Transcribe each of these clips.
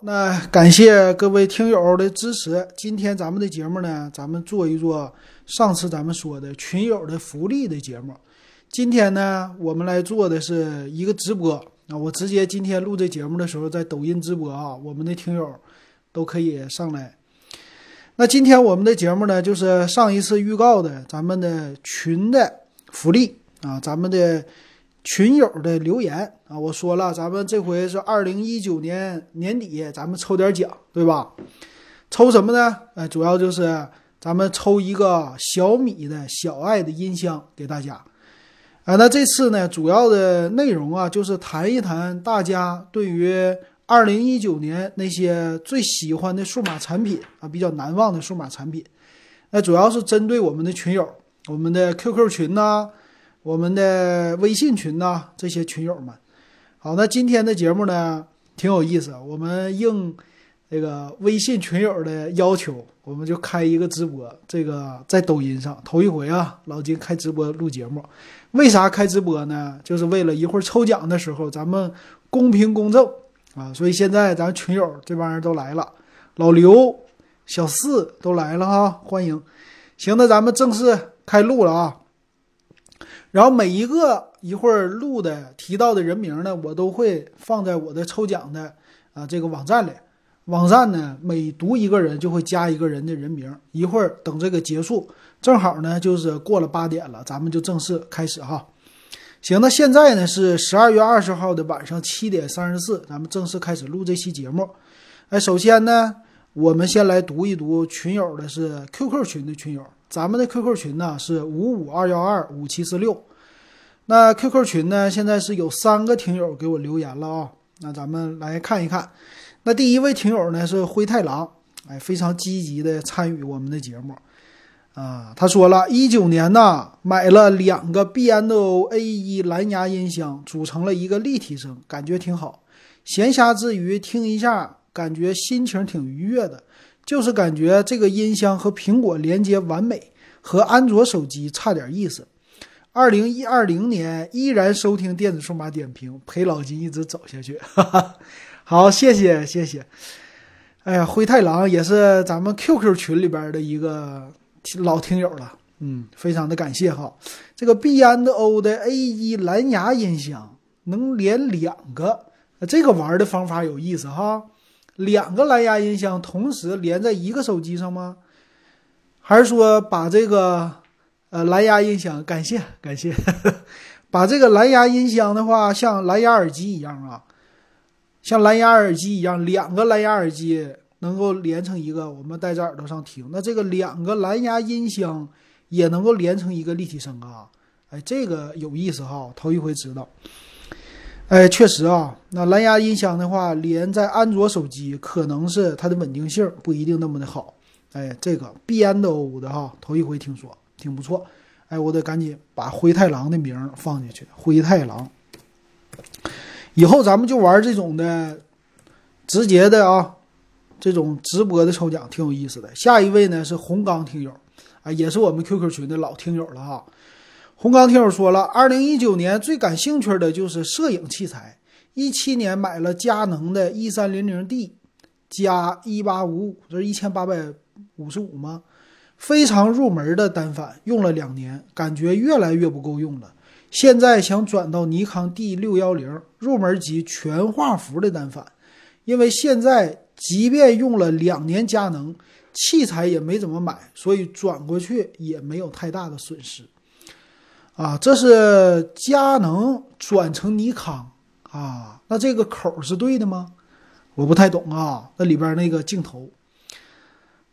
那感谢各位听友的支持。今天咱们的节目呢，咱们做一做上次咱们说的群友的福利的节目。今天呢，我们来做的是一个直播啊，我直接今天录这节目的时候在抖音直播啊，我们的听友都可以上来。那今天我们的节目呢，就是上一次预告的咱们的群的福利啊，咱们的。群友的留言我说了，咱们这回是二零一九年年底，咱们抽点奖，对吧？抽什么呢？呃，主要就是咱们抽一个小米的小爱的音箱给大家。啊，那这次呢，主要的内容啊，就是谈一谈大家对于二零一九年那些最喜欢的数码产品啊，比较难忘的数码产品。那主要是针对我们的群友，我们的 QQ 群呐。我们的微信群呐，这些群友们，好，那今天的节目呢，挺有意思。我们应这个微信群友的要求，我们就开一个直播。这个在抖音上头一回啊，老金开直播录节目。为啥开直播呢？就是为了一会儿抽奖的时候，咱们公平公正啊。所以现在咱群友这帮人都来了，老刘、小四都来了哈，欢迎。行，那咱们正式开录了啊。然后每一个一会儿录的提到的人名呢，我都会放在我的抽奖的啊这个网站里。网站呢，每读一个人就会加一个人的人名。一会儿等这个结束，正好呢就是过了八点了，咱们就正式开始哈。行，那现在呢是十二月二十号的晚上七点三十四，咱们正式开始录这期节目。哎，首先呢，我们先来读一读群友的是 QQ 群的群友。咱们的 QQ 群呢是五五二幺二五七四六，那 QQ 群呢现在是有三个听友给我留言了啊，那咱们来看一看。那第一位听友呢是灰太狼，哎，非常积极的参与我们的节目啊。他说了一九年呢买了两个 B&O A1 蓝牙音箱，组成了一个立体声，感觉挺好。闲暇之余听一下，感觉心情挺愉悦的。就是感觉这个音箱和苹果连接完美，和安卓手机差点意思。二零一二零年依然收听电子数码点评，陪老金一直走下去。哈 哈好，谢谢谢谢。哎呀，灰太狼也是咱们 QQ 群里边的一个老听友了，嗯，非常的感谢哈。这个 BNO 的 A 一蓝牙音箱能连两个，这个玩的方法有意思哈。两个蓝牙音箱同时连在一个手机上吗？还是说把这个呃蓝牙音箱，感谢感谢，把这个蓝牙音箱的话，像蓝牙耳机一样啊，像蓝牙耳机一样，两个蓝牙耳机能够连成一个，我们戴在耳朵上听。那这个两个蓝牙音箱也能够连成一个立体声啊？哎，这个有意思哈，头一回知道。哎，确实啊，那蓝牙音箱的话，连在安卓手机可能是它的稳定性不一定那么的好。哎，这个 B N O 的哈，头一回听说，挺不错。哎，我得赶紧把灰太狼的名放进去。灰太狼，以后咱们就玩这种的，直接的啊，这种直播的抽奖挺有意思的。下一位呢是红钢听友，啊，也是我们 QQ 群的老听友了哈。红钢听友说了，二零一九年最感兴趣的就是摄影器材。一七年买了佳能的 E 三零零 D 加一八五五，这是一千八百五十五吗？非常入门的单反，用了两年，感觉越来越不够用了。现在想转到尼康 D 六幺零，入门级全画幅的单反。因为现在即便用了两年佳能，器材也没怎么买，所以转过去也没有太大的损失。啊，这是佳能转成尼康啊？那这个口是对的吗？我不太懂啊。那里边那个镜头，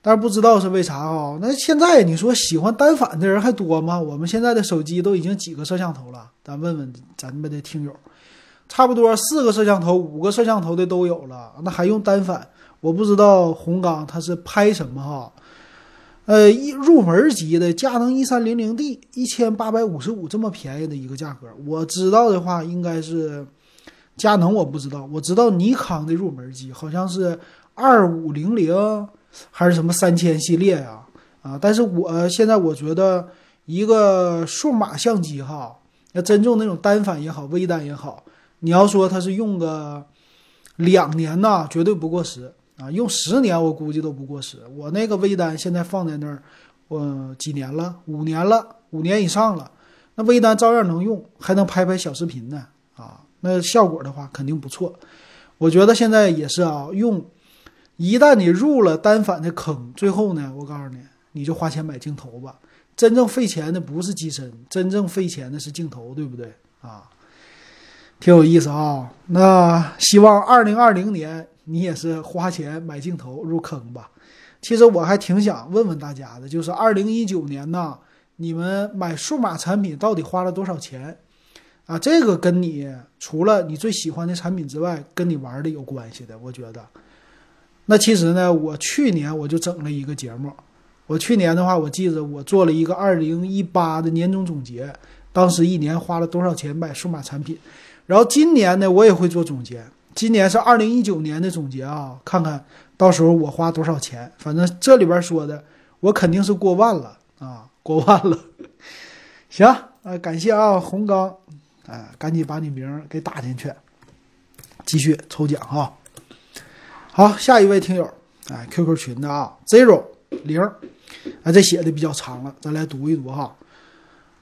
但是不知道是为啥啊？那现在你说喜欢单反的人还多吗？我们现在的手机都已经几个摄像头了？咱问问咱们的听友，差不多四个摄像头、五个摄像头的都有了，那还用单反？我不知道红刚他是拍什么哈？呃，一入门级的佳能一三零零 D 一千八百五十五，这么便宜的一个价格，我知道的话应该是佳能，我不知道，我知道尼康的入门级好像是二五零零还是什么三千系列呀？啊，但是我现在我觉得一个数码相机哈，要真正那种单反也好，微单也好，你要说它是用个两年呢绝对不过时啊，用十年我估计都不过时。我那个微单现在放在那儿，我几年了？五年了，五年以上了。那微单照样能用，还能拍拍小视频呢啊！那效果的话肯定不错。我觉得现在也是啊，用一旦你入了单反的坑，最后呢，我告诉你，你就花钱买镜头吧。真正费钱的不是机身，真正费钱的是镜头，对不对啊？挺有意思啊。那希望二零二零年你也是花钱买镜头入坑吧。其实我还挺想问问大家的，就是二零一九年呢。你们买数码产品到底花了多少钱啊？这个跟你除了你最喜欢的产品之外，跟你玩的有关系的。我觉得，那其实呢，我去年我就整了一个节目。我去年的话，我记得我做了一个二零一八的年终总结，当时一年花了多少钱买数码产品。然后今年呢，我也会做总结。今年是二零一九年的总结啊，看看到时候我花多少钱。反正这里边说的，我肯定是过万了啊。过万了，行，呃，感谢啊，红刚，啊，赶紧把你名给打进去，继续抽奖哈。好，下一位听友，哎，QQ 群的啊，zero 零，啊，这写的比较长了，咱来读一读哈。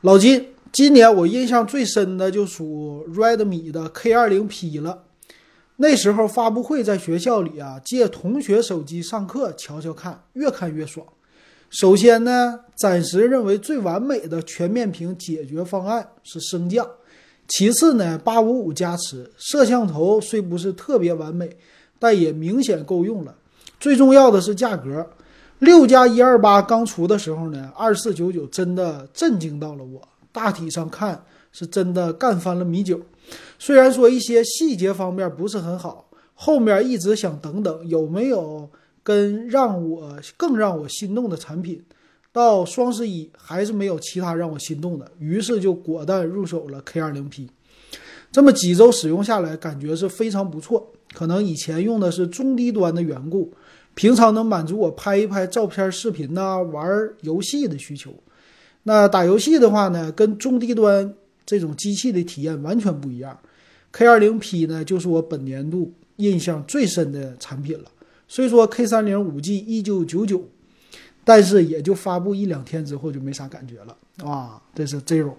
老金，今年我印象最深的就属 Redmi 的 K20P 了，那时候发布会在学校里啊，借同学手机上课瞧瞧看，越看越爽。首先呢，暂时认为最完美的全面屏解决方案是升降。其次呢，八五五加持，摄像头虽不是特别完美，但也明显够用了。最重要的是价格，六加一二八刚出的时候呢，二四九九真的震惊到了我。大体上看是真的干翻了米九。虽然说一些细节方面不是很好，后面一直想等等有没有。跟让我更让我心动的产品，到双十一还是没有其他让我心动的，于是就果断入手了 K20P。这么几周使用下来，感觉是非常不错。可能以前用的是中低端的缘故，平常能满足我拍一拍照片、视频呐，玩游戏的需求。那打游戏的话呢，跟中低端这种机器的体验完全不一样。K20P 呢，就是我本年度印象最深的产品了。虽说 K 三零五 G 一九九九，但是也就发布一两天之后就没啥感觉了啊！这是 Zero，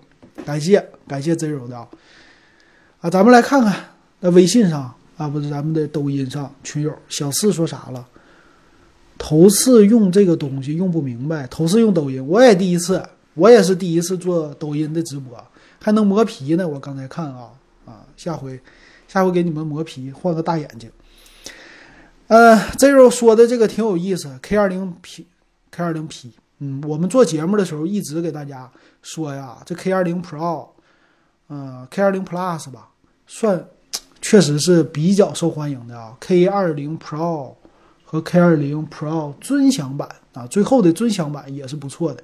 感谢感谢 Zero 的啊！啊，咱们来看看那微信上啊，不是咱们的抖音上群友小四说啥了？头次用这个东西用不明白，头次用抖音，我也第一次，我也是第一次做抖音的直播，还能磨皮呢！我刚才看啊啊，下回下回给你们磨皮，换个大眼睛。呃这时候说的这个挺有意思，K 二零 P，K 二零 P，嗯，我们做节目的时候一直给大家说呀，这 K 二零 Pro，嗯，K 二零 Plus 吧，算确实是比较受欢迎的啊，K 二零 Pro 和 K 二零 Pro 尊享版啊，最后的尊享版也是不错的，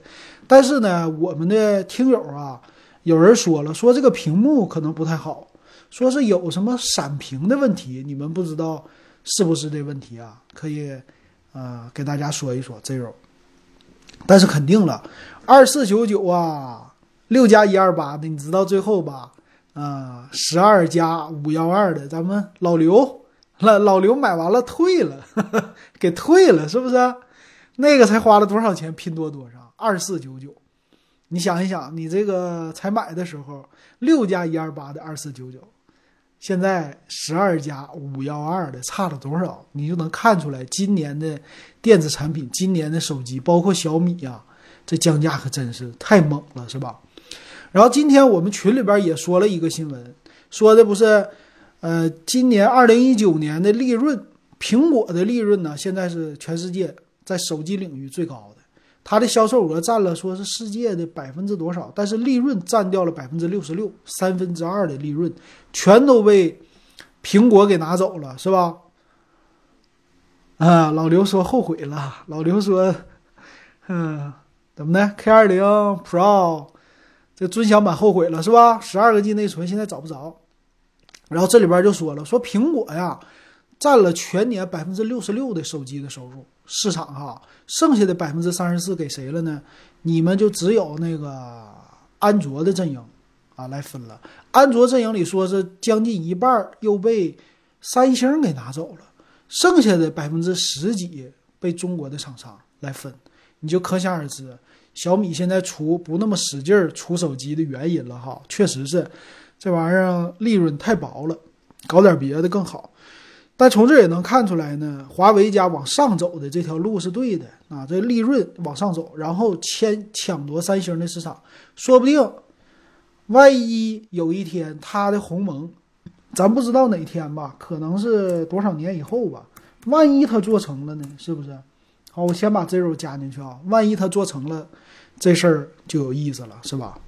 但是呢，我们的听友啊，有人说了，说这个屏幕可能不太好，说是有什么闪屏的问题，你们不知道。是不是这问题啊？可以，呃，给大家说一说 zero。但是肯定了，二四九九啊，六加一二八的，你知道最后吧？啊，十二加五幺二的，咱们老刘老老刘买完了退了，给退了，是不是？那个才花了多少钱？拼多多上二四九九，你想一想，你这个才买的时候六加一二八的二四九九。现在十二加五幺二的差了多少？你就能看出来，今年的电子产品，今年的手机，包括小米呀，这降价可真是太猛了，是吧？然后今天我们群里边也说了一个新闻，说的不是，呃，今年二零一九年的利润，苹果的利润呢，现在是全世界在手机领域最高的。它的销售额占了说是世界的百分之多少，但是利润占掉了百分之六十六，三分之二的利润全都被苹果给拿走了，是吧？啊，老刘说后悔了。老刘说，嗯，怎么的？K 二零 Pro 这尊享版后悔了，是吧？十二个 G 内存现在找不着。然后这里边就说了，说苹果呀，占了全年百分之六十六的手机的收入。市场哈，剩下的百分之三十四给谁了呢？你们就只有那个安卓的阵营啊来分了。安卓阵营里说是将近一半又被三星给拿走了，剩下的百分之十几被中国的厂商来分，你就可想而知，小米现在出不那么使劲儿出手机的原因了哈，确实是这玩意儿利润太薄了，搞点别的更好。但从这也能看出来呢，华为家往上走的这条路是对的啊，这利润往上走，然后签抢夺三星的市场，说不定万一有一天它的鸿蒙，咱不知道哪天吧，可能是多少年以后吧，万一它做成了呢，是不是？好，我先把 zero 加进去啊，万一它做成了，这事儿就有意思了，是吧？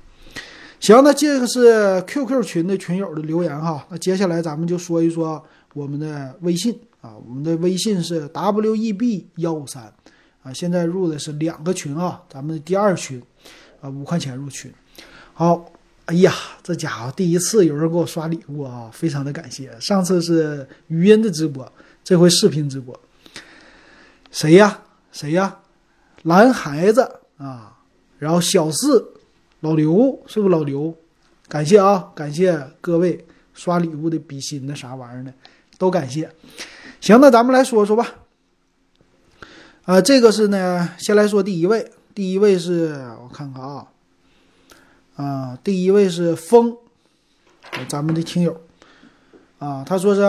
行，那这个是 QQ 群的群友的留言哈，那接下来咱们就说一说。我们的微信啊，我们的微信是 w e b 幺五三啊，现在入的是两个群啊，咱们的第二群啊，五块钱入群。好，哎呀，这家伙第一次有人给我刷礼物啊，非常的感谢。上次是语音的直播，这回视频直播。谁呀？谁呀？蓝孩子啊，然后小四，老刘是不是老刘？感谢啊，感谢各位刷礼物的比心的啥玩意儿的。都感谢，行，那咱们来说说吧。啊，这个是呢，先来说第一位，第一位是我看看啊，啊，第一位是风，咱们的听友，啊，他说是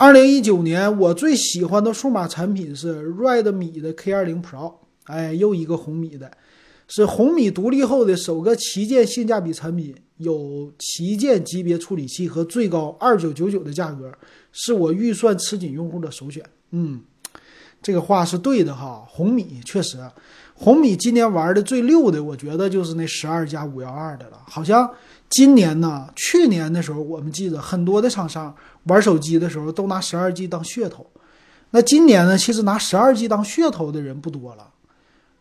二零一九年我最喜欢的数码产品是 Redmi 的 K 二零 Pro，哎，又一个红米的。是红米独立后的首个旗舰性价比产品，有旗舰级别处理器和最高二九九九的价格，是我预算吃紧用户的首选。嗯，这个话是对的哈。红米确实，红米今年玩的最溜的，我觉得就是那十二加五幺二的了。好像今年呢，去年的时候，我们记得很多的厂商玩手机的时候都拿十二 G 当噱头。那今年呢，其实拿十二 G 当噱头的人不多了。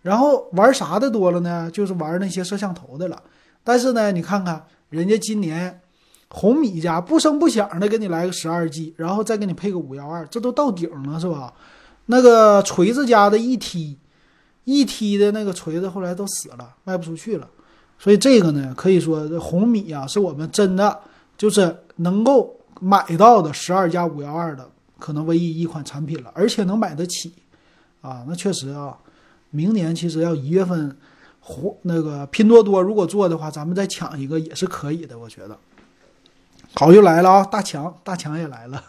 然后玩啥的多了呢？就是玩那些摄像头的了。但是呢，你看看人家今年红米家不声不响的给你来个十二 G，然后再给你配个五幺二，这都到顶了是吧？那个锤子家的一 T，一 T 的那个锤子后来都死了，卖不出去了。所以这个呢，可以说红米啊，是我们真的就是能够买到的十二加五幺二的可能唯一一款产品了，而且能买得起啊，那确实啊。明年其实要一月份，红那个拼多多如果做的话，咱们再抢一个也是可以的，我觉得。好，又来了啊，大强，大强也来了。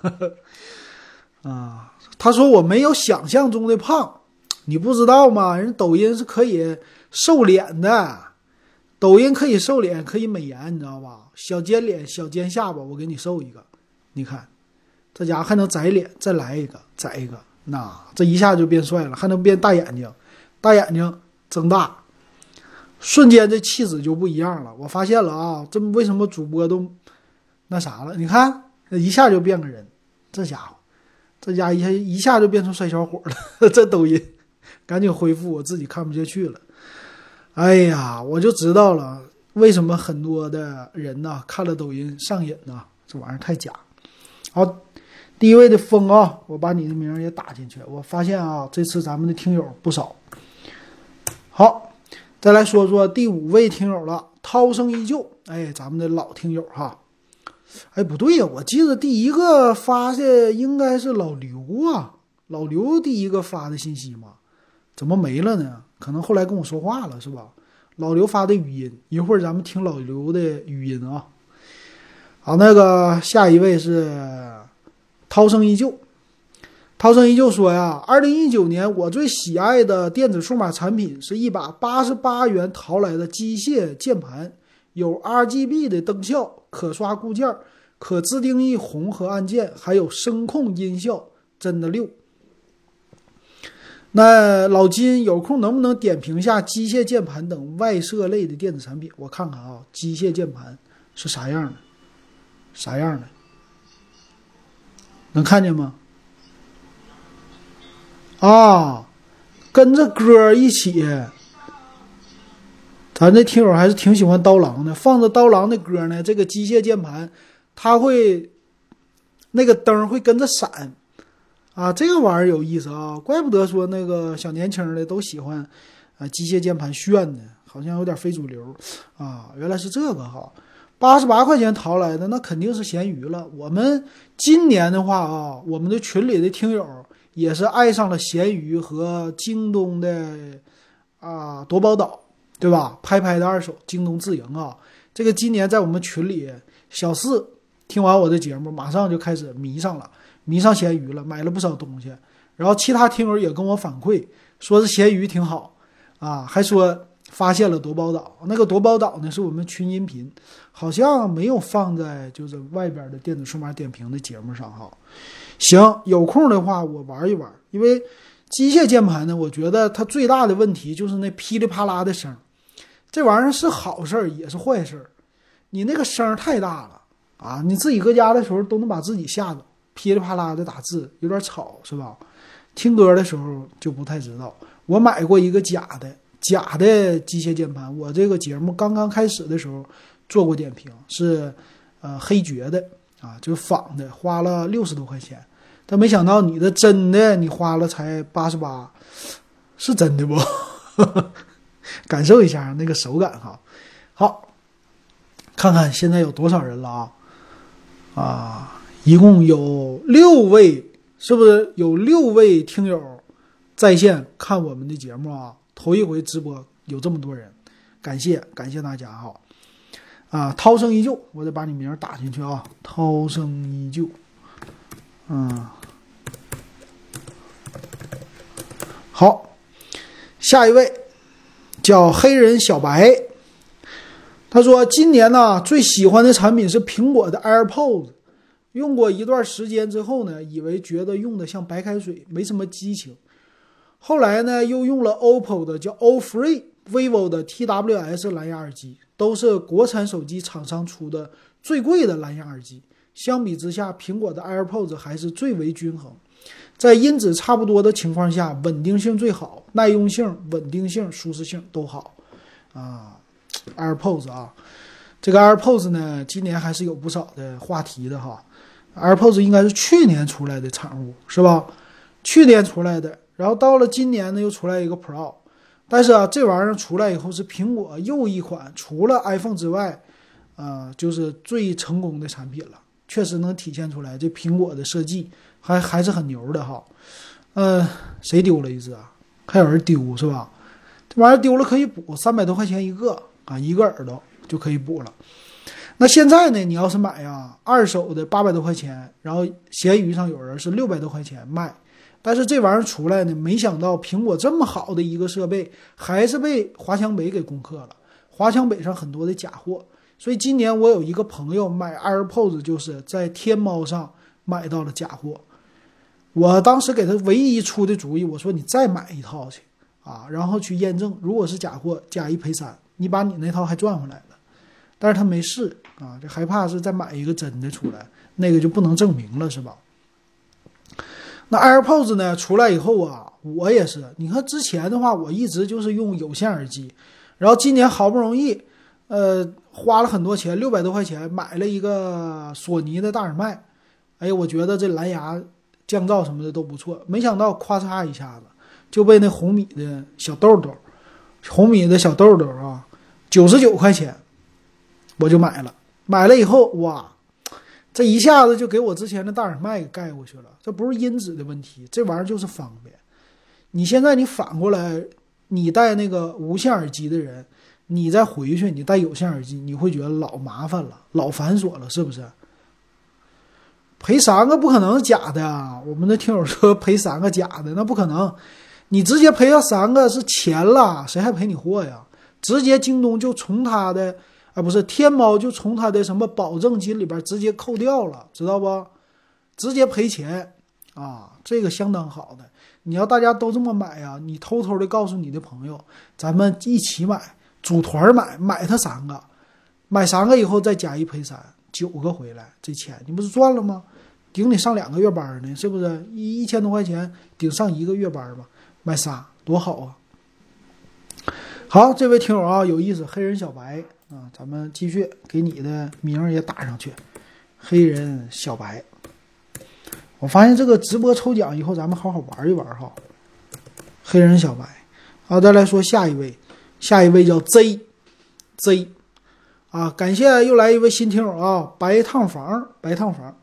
啊，他说我没有想象中的胖，你不知道吗？人抖音是可以瘦脸的，抖音可以瘦脸，可以美颜，你知道吧？小尖脸、小尖下巴，我给你瘦一个，你看，这家伙还能窄脸，再来一个，窄一个，那这一下就变帅了，还能变大眼睛。大眼睛睁大，瞬间这气质就不一样了。我发现了啊，这为什么主播都那啥了？你看，一下就变个人，这家伙，这家一下一下就变成帅小伙了。这抖音，赶紧恢复，我自己看不下去了。哎呀，我就知道了，为什么很多的人呢看了抖音上瘾呢？这玩意儿太假。好。第一位的风啊，我把你的名也打进去。我发现啊，这次咱们的听友不少。好，再来说说第五位听友了，涛声依旧。哎，咱们的老听友哈。哎，不对呀，我记得第一个发的应该是老刘啊，老刘第一个发的信息嘛，怎么没了呢？可能后来跟我说话了是吧？老刘发的语音，一会儿咱们听老刘的语音啊。好，那个下一位是。涛声依旧，涛声依旧说呀，二零一九年我最喜爱的电子数码产品是一把八十八元淘来的机械键盘，有 RGB 的灯效，可刷固件，可自定义红和按键，还有声控音效，真的六。那老金有空能不能点评下机械键盘等外设类的电子产品？我看看啊，机械键盘是啥样的？啥样的？能看见吗？啊，跟着歌一起，咱这听友还是挺喜欢刀郎的。放着刀郎的歌呢，这个机械键盘，它会那个灯会跟着闪啊，这个玩意儿有意思啊，怪不得说那个小年轻的都喜欢啊机械键盘炫呢，好像有点非主流啊，原来是这个哈。八十八块钱淘来的，那肯定是咸鱼了。我们今年的话啊，我们的群里的听友也是爱上了咸鱼和京东的啊夺宝岛，对吧？拍拍的二手，京东自营啊。这个今年在我们群里，小四听完我的节目，马上就开始迷上了，迷上咸鱼了，买了不少东西。然后其他听友也跟我反馈，说是咸鱼挺好啊，还说发现了夺宝岛。那个夺宝岛呢，是我们群音频，好像没有放在就是外边的电子数码点评的节目上哈。行，有空的话我玩一玩，因为机械键盘呢，我觉得它最大的问题就是那噼里啪啦的声，这玩意儿是好事儿也是坏事儿。你那个声太大了啊，你自己搁家的时候都能把自己吓着，噼里啪啦的打字有点吵是吧？听歌的时候就不太知道。我买过一个假的假的机械键盘，我这个节目刚刚开始的时候做过点评，是呃黑爵的啊，就是仿的，花了六十多块钱。但没想到你的真的你花了才八十八，是真的不？感受一下那个手感哈。好，看看现在有多少人了啊？啊，一共有六位。是不是有六位听友在线看我们的节目啊？头一回直播有这么多人，感谢感谢大家哈！啊，涛声依旧，我得把你名打进去啊！涛声依旧，嗯，好，下一位叫黑人小白，他说今年呢最喜欢的产品是苹果的 AirPods。用过一段时间之后呢，以为觉得用的像白开水，没什么激情。后来呢，又用了 OPPO 的叫 O Free、vivo 的 TWS 蓝牙耳机，都是国产手机厂商出的最贵的蓝牙耳机。相比之下，苹果的 AirPods 还是最为均衡，在音质差不多的情况下，稳定性最好，耐用性、稳定性、舒适性都好。啊，AirPods 啊，这个 AirPods 呢，今年还是有不少的话题的哈。AirPods 应该是去年出来的产物，是吧？去年出来的，然后到了今年呢，又出来一个 Pro。但是啊，这玩意儿出来以后是苹果又一款除了 iPhone 之外，啊，就是最成功的产品了。确实能体现出来，这苹果的设计还还是很牛的哈。嗯，谁丢了一只啊？还有人丢是吧？这玩意儿丢了可以补，三百多块钱一个啊，一个耳朵就可以补了。那现在呢？你要是买呀，二手的八百多块钱，然后闲鱼上有人是六百多块钱卖，但是这玩意儿出来呢，没想到苹果这么好的一个设备，还是被华强北给攻克了。华强北上很多的假货，所以今年我有一个朋友买 AirPods，就是在天猫上买到了假货。我当时给他唯一出的主意，我说你再买一套去啊，然后去验证，如果是假货，加一赔三，你把你那套还赚回来了。但是他没试啊，就害怕是再买一个真的出来，那个就不能证明了，是吧？那 AirPods 呢？出来以后啊，我也是，你看之前的话，我一直就是用有线耳机，然后今年好不容易，呃，花了很多钱，六百多块钱买了一个索尼的大耳麦，哎，我觉得这蓝牙降噪什么的都不错，没想到咔嚓一下子就被那红米的小豆豆，红米的小豆豆啊，九十九块钱。我就买了，买了以后哇，这一下子就给我之前的大耳麦给盖过去了。这不是音质的问题，这玩意儿就是方便。你现在你反过来，你戴那个无线耳机的人，你再回去你戴有线耳机，你会觉得老麻烦了，老繁琐了，是不是？赔三个不可能假的啊！我们的听友说赔三个假的，那不可能。你直接赔了三个是钱了，谁还赔你货呀？直接京东就从他的。啊，不是天猫就从他的什么保证金里边直接扣掉了，知道不？直接赔钱啊，这个相当好的。你要大家都这么买呀，你偷偷的告诉你的朋友，咱们一起买，组团买，买它三个，买三个以后再加一赔三，九个回来，这钱你不是赚了吗？顶你上两个月班呢，是不是？一一千多块钱顶上一个月班吧，买仨多好啊！好，这位听友啊，有意思，黑人小白。啊，咱们继续给你的名儿也打上去，黑人小白。我发现这个直播抽奖以后，咱们好好玩一玩哈。黑人小白，好，再来说下一位，下一位叫 Z，Z，啊，感谢又来一位新听友啊，白烫房，白烫房。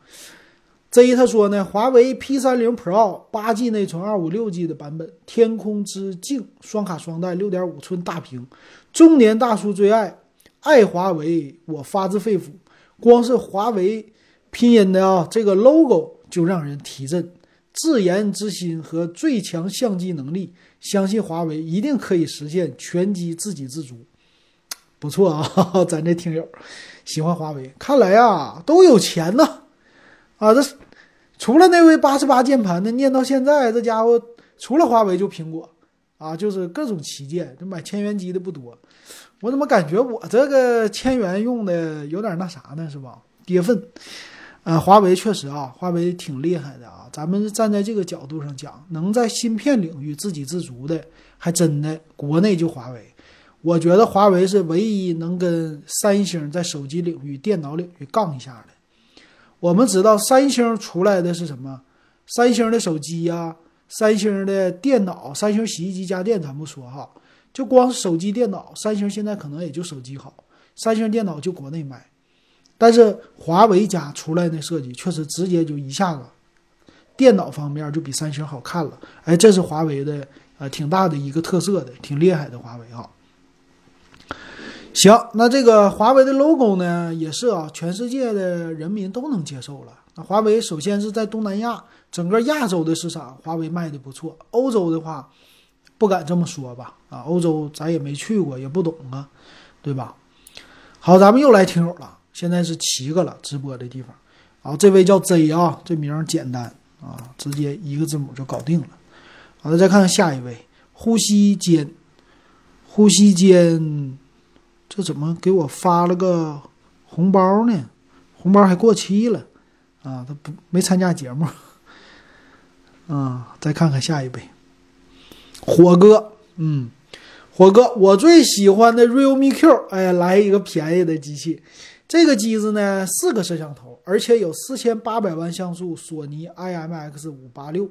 Z 他说呢，华为 P 三零 Pro 八 G 内存，二五六 G 的版本，天空之镜双卡双待，六点五寸大屏，中年大叔最爱，爱华为，我发自肺腑。光是华为拼音的啊，这个 logo 就让人提振。自研之心和最强相机能力，相信华为一定可以实现全机自给自足。不错啊，咱这听友喜欢华为，看来啊都有钱呐。啊，这除了那位八十八键盘的，念到现在，这家伙除了华为就苹果啊，就是各种旗舰，这买千元机的不多。我怎么感觉我这个千元用的有点那啥呢？是吧？跌份。呃，华为确实啊，华为挺厉害的啊。咱们站在这个角度上讲，能在芯片领域自给自足的，还真的国内就华为。我觉得华为是唯一能跟三星在手机领域、电脑领域杠一下的。我们知道三星出来的是什么？三星的手机呀，三星的电脑，三星洗衣机、家电咱不说哈，就光手机、电脑，三星现在可能也就手机好，三星电脑就国内卖。但是华为家出来的设计确实直接就一下子，电脑方面就比三星好看了。哎，这是华为的呃挺大的一个特色的，挺厉害的华为啊。行，那这个华为的 logo 呢，也是啊，全世界的人民都能接受了。那华为首先是在东南亚，整个亚洲的市场，华为卖的不错。欧洲的话，不敢这么说吧？啊，欧洲咱也没去过，也不懂啊，对吧？好，咱们又来听友了。现在是七个了，直播的地方。好，这位叫 Z 啊，这名简单啊，直接一个字母就搞定了。好了，再看看下一位，呼吸间，呼吸间，这怎么给我发了个红包呢？红包还过期了啊！他不没参加节目 啊。再看看下一位，火哥，嗯，火哥，我最喜欢的 Realme Q，哎，来一个便宜的机器。这个机子呢，四个摄像头，而且有四千八百万像素索尼 IMX 五八六，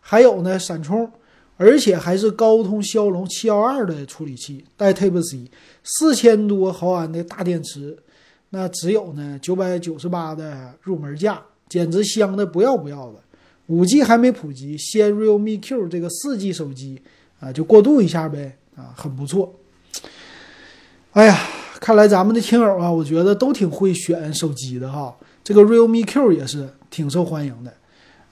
还有呢闪充，而且还是高通骁龙七幺二的处理器，带 Type C，四千多毫安的大电池，那只有呢九百九十八的入门价，简直香的不要不要的。五 G 还没普及，先 Realme Q 这个四 G 手机啊，就过渡一下呗，啊，很不错。哎呀。看来咱们的听友啊，我觉得都挺会选手机的哈。这个 Realme Q 也是挺受欢迎的，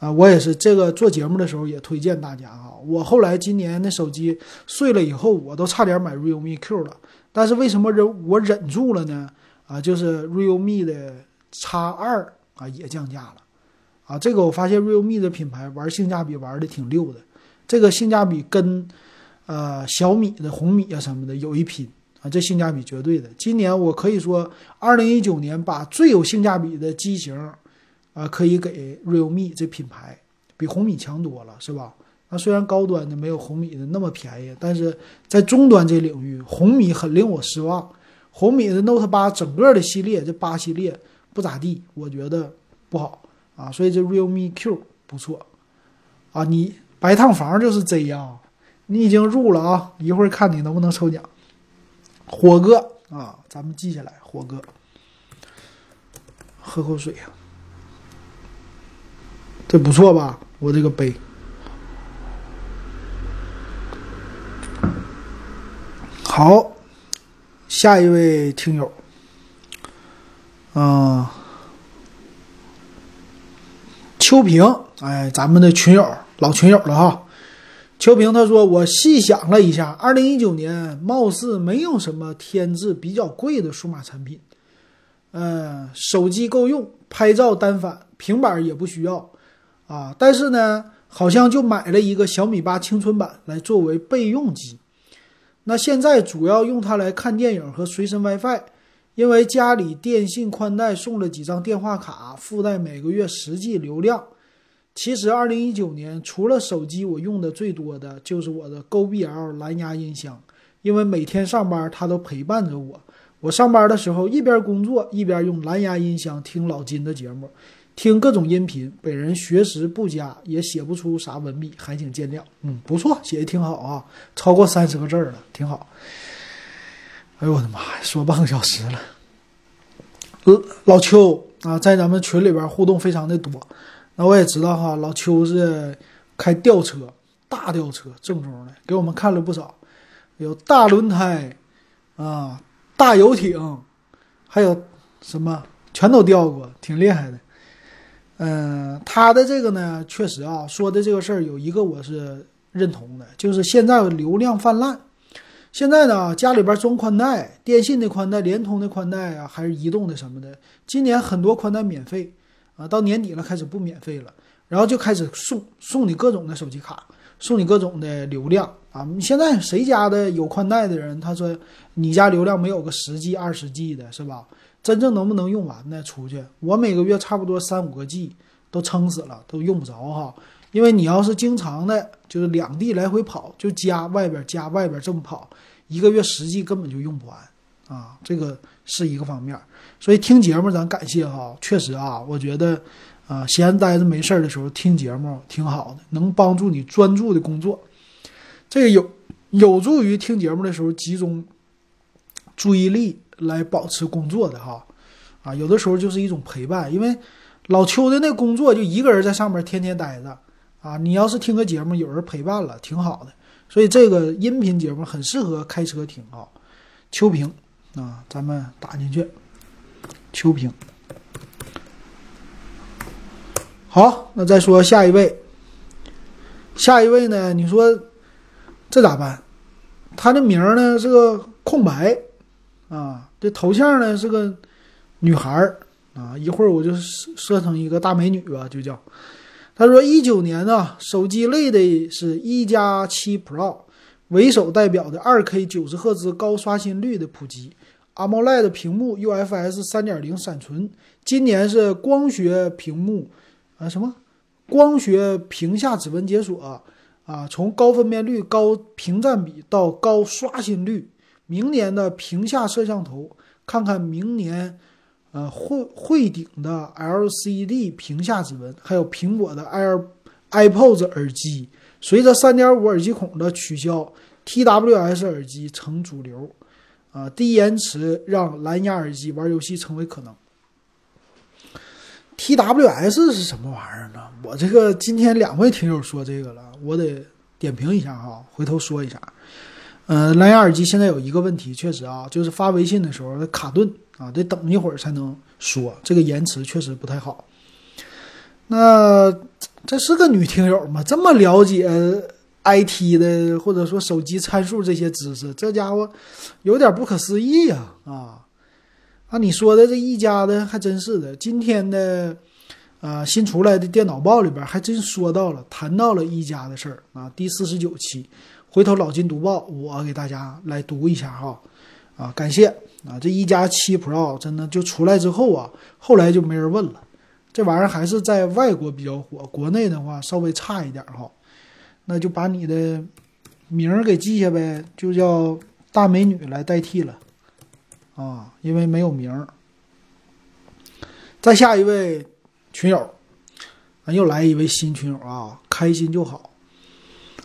啊，我也是这个做节目的时候也推荐大家哈。我后来今年那手机碎了以后，我都差点买 Realme Q 了，但是为什么忍我忍住了呢？啊，就是 Realme 的 X 二啊也降价了，啊，这个我发现 Realme 的品牌玩性价比玩的挺溜的，这个性价比跟呃小米的红米啊什么的有一拼。啊，这性价比绝对的。今年我可以说，二零一九年把最有性价比的机型，啊，可以给 Realme 这品牌，比红米强多了，是吧？那虽然高端的没有红米的那么便宜，但是在中端这领域，红米很令我失望。红米的 Note 八整个的系列，这八系列不咋地，我觉得不好啊。所以这 Realme Q 不错啊。你白烫房就是这样，你已经入了啊，一会儿看你能不能抽奖。火哥啊，咱们记下来。火哥，喝口水呀，这不错吧？我这个杯。好，下一位听友，嗯，秋萍，哎，咱们的群友，老群友了哈。秋萍他说：“我细想了一下，二零一九年貌似没有什么添置比较贵的数码产品。嗯，手机够用，拍照单反，平板也不需要啊。但是呢，好像就买了一个小米八青春版来作为备用机。那现在主要用它来看电影和随身 WiFi，因为家里电信宽带送了几张电话卡，附带每个月十 G 流量。”其实，二零一九年除了手机，我用的最多的就是我的 GoBL 蓝牙音箱，因为每天上班它都陪伴着我。我上班的时候一边工作一边用蓝牙音箱听老金的节目，听各种音频。本人学识不佳，也写不出啥文笔，还请见谅。嗯，不错，写的挺好啊，超过三十个字了，挺好。哎呦我的妈呀，说半个小时了。呃老邱啊，在咱们群里边互动非常的多。那我也知道哈，老邱是开吊车，大吊车，正宗的，给我们看了不少，有大轮胎啊，大游艇，还有什么全都吊过，挺厉害的。嗯，他的这个呢，确实啊，说的这个事儿有一个我是认同的，就是现在流量泛滥。现在呢，家里边装宽带，电信的宽带、联通的宽带啊，还是移动的什么的，今年很多宽带免费啊，到年底了开始不免费了，然后就开始送送你各种的手机卡，送你各种的流量啊。你现在谁家的有宽带的人，他说你家流量没有个十 G、二十 G 的是吧？真正能不能用完呢？出去，我每个月差不多三五个 G 都撑死了，都用不着哈。因为你要是经常的，就是两地来回跑，就加外边加外边这么跑，一个月实际根本就用不完啊。这个是一个方面。所以听节目咱感谢哈，确实啊，我觉得啊，闲呆着没事儿的时候听节目挺好的，能帮助你专注的工作。这个有有助于听节目的时候集中注意力。来保持工作的哈，啊，有的时候就是一种陪伴，因为老邱的那工作就一个人在上面天天待着，啊，你要是听个节目有人陪伴了，挺好的，所以这个音频节目很适合开车听啊。秋萍啊，咱们打进去，秋萍。好，那再说下一位，下一位呢？你说这咋办？他的名呢是个空白啊。这头像呢是个女孩啊，一会儿我就设成一个大美女吧，就叫。他说一九年呢，手机类的是一加七 Pro 为首代表的二 K 九十赫兹高刷新率的普及，AMOLED 屏幕 UFS 三点零闪存，今年是光学屏幕啊什么光学屏下指纹解锁啊，从高分辨率、高屏占比到高刷新率。明年的屏下摄像头，看看明年，呃，会会顶的 LCD 屏下指纹，还有苹果的 Air iPods 耳机，随着3.5耳机孔的取消，TWS 耳机成主流，啊，低延迟让蓝牙耳机玩游戏成为可能。TWS 是什么玩意儿呢？我这个今天两位听友说这个了，我得点评一下哈，回头说一下。呃，蓝牙耳机现在有一个问题，确实啊，就是发微信的时候卡顿啊，得等一会儿才能说，这个延迟确实不太好。那这是个女听友吗？这么了解 IT 的，或者说手机参数这些知识，这家伙有点不可思议呀！啊，啊，你说的这一家的还真是的，今天的啊新出来的电脑报里边还真说到了，谈到了一加的事儿啊，第四十九期。回头老金读报，我给大家来读一下哈，啊，感谢。啊，这一加七 Pro 真的就出来之后啊，后来就没人问了，这玩意儿还是在外国比较火，国内的话稍微差一点哈，那就把你的名儿给记下呗，就叫大美女来代替了，啊，因为没有名儿。再下一位群友，啊，又来一位新群友啊，开心就好。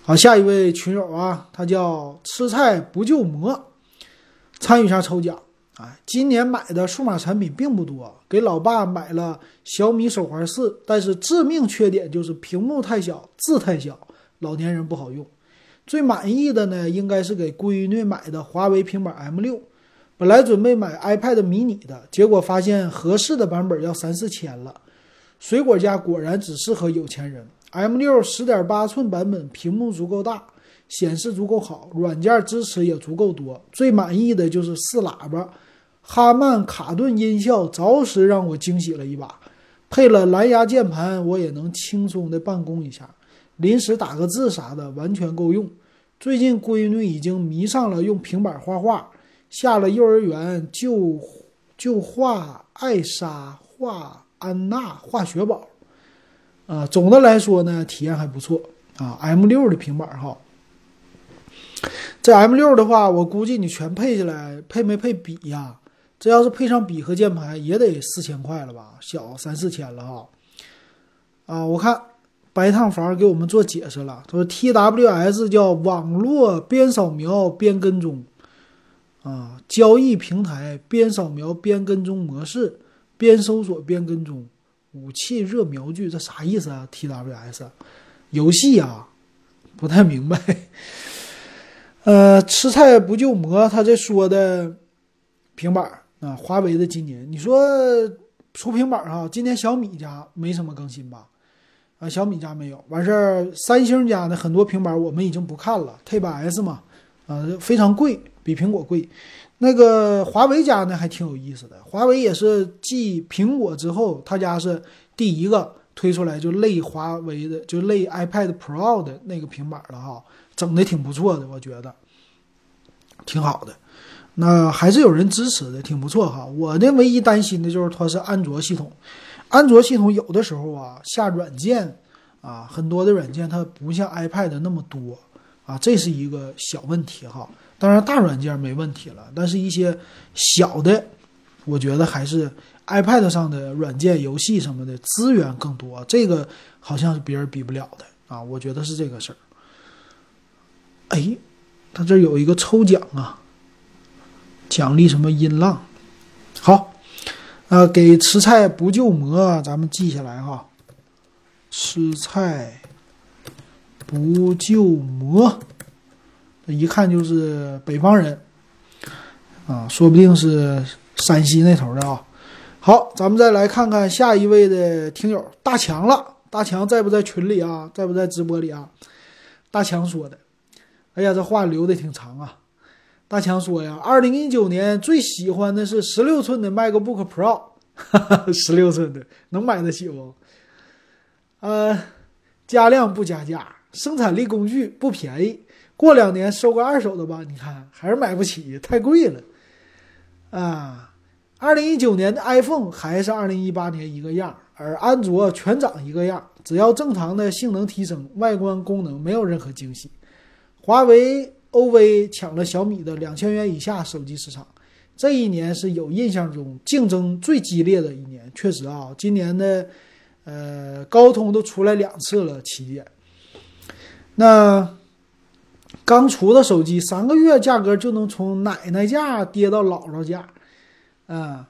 好，下一位群友啊，他叫吃菜不就馍，参与一下抽奖。哎，今年买的数码产品并不多，给老爸买了小米手环四，但是致命缺点就是屏幕太小，字太小，老年人不好用。最满意的呢，应该是给闺女买的华为平板 M 六，本来准备买 iPad mini 的，结果发现合适的版本要三四千了。水果家果然只适合有钱人。M 六十点八寸版本屏幕足够大，显示足够好，软件支持也足够多。最满意的就是四喇叭，哈曼卡顿音效着实让我惊喜了一把。配了蓝牙键盘，我也能轻松的办公一下，临时打个字啥的完全够用。最近闺女已经迷上了用平板画画，下了幼儿园就就画艾莎，画安娜，画雪宝。啊，总的来说呢，体验还不错啊。M 六的平板哈，这 M 六的话，我估计你全配下来，配没配笔呀？这要是配上笔和键盘，也得四千块了吧？小三四千了哈。啊，我看白烫房给我们做解释了，他说 TWS 叫网络边扫描边跟踪啊，交易平台边扫描边跟踪模式边搜索边跟踪，武器热瞄具，这啥意思啊？TWS 游戏啊，不太明白。呃，吃菜不就馍，他这说的平板啊，华为的今年，你说出平板啊？今年小米家没什么更新吧？啊，小米家没有，完事儿，三星家的很多平板我们已经不看了，Tab S 嘛，啊，非常贵，比苹果贵。那个华为家呢还挺有意思的，华为也是继苹果之后，他家是第一个推出来就类华为的，就类 iPad Pro 的那个平板了哈，整的挺不错的，我觉得挺好的。那还是有人支持的，挺不错哈。我的唯一担心的就是它是安卓系统。安卓系统有的时候啊，下软件啊，很多的软件它不像 iPad 那么多啊，这是一个小问题哈。当然大软件没问题了，但是一些小的，我觉得还是 iPad 上的软件、游戏什么的资源更多，这个好像是别人比不了的啊。我觉得是这个事儿。哎，他这有一个抽奖啊，奖励什么音浪？好。啊，给吃菜不救馍，咱们记下来哈。吃菜不救馍，一看就是北方人啊，说不定是山西那头的啊。好，咱们再来看看下一位的听友大强了。大强在不在群里啊？在不在直播里啊？大强说的，哎呀，这话留的挺长啊。大强说呀，二零一九年最喜欢的是十六寸的 MacBook Pro，哈 哈十六寸的能买得起不？呃，加量不加价，生产力工具不便宜，过两年收个二手的吧。你看还是买不起，太贵了。啊，二零一九年的 iPhone 还是二零一八年一个样，而安卓全长一个样，只要正常的性能提升，外观功能没有任何惊喜。华为。OV 抢了小米的两千元以下手机市场，这一年是有印象中竞争最激烈的一年。确实啊，今年的呃高通都出来两次了旗舰，那刚出的手机三个月价格就能从奶奶家跌到姥姥家，啊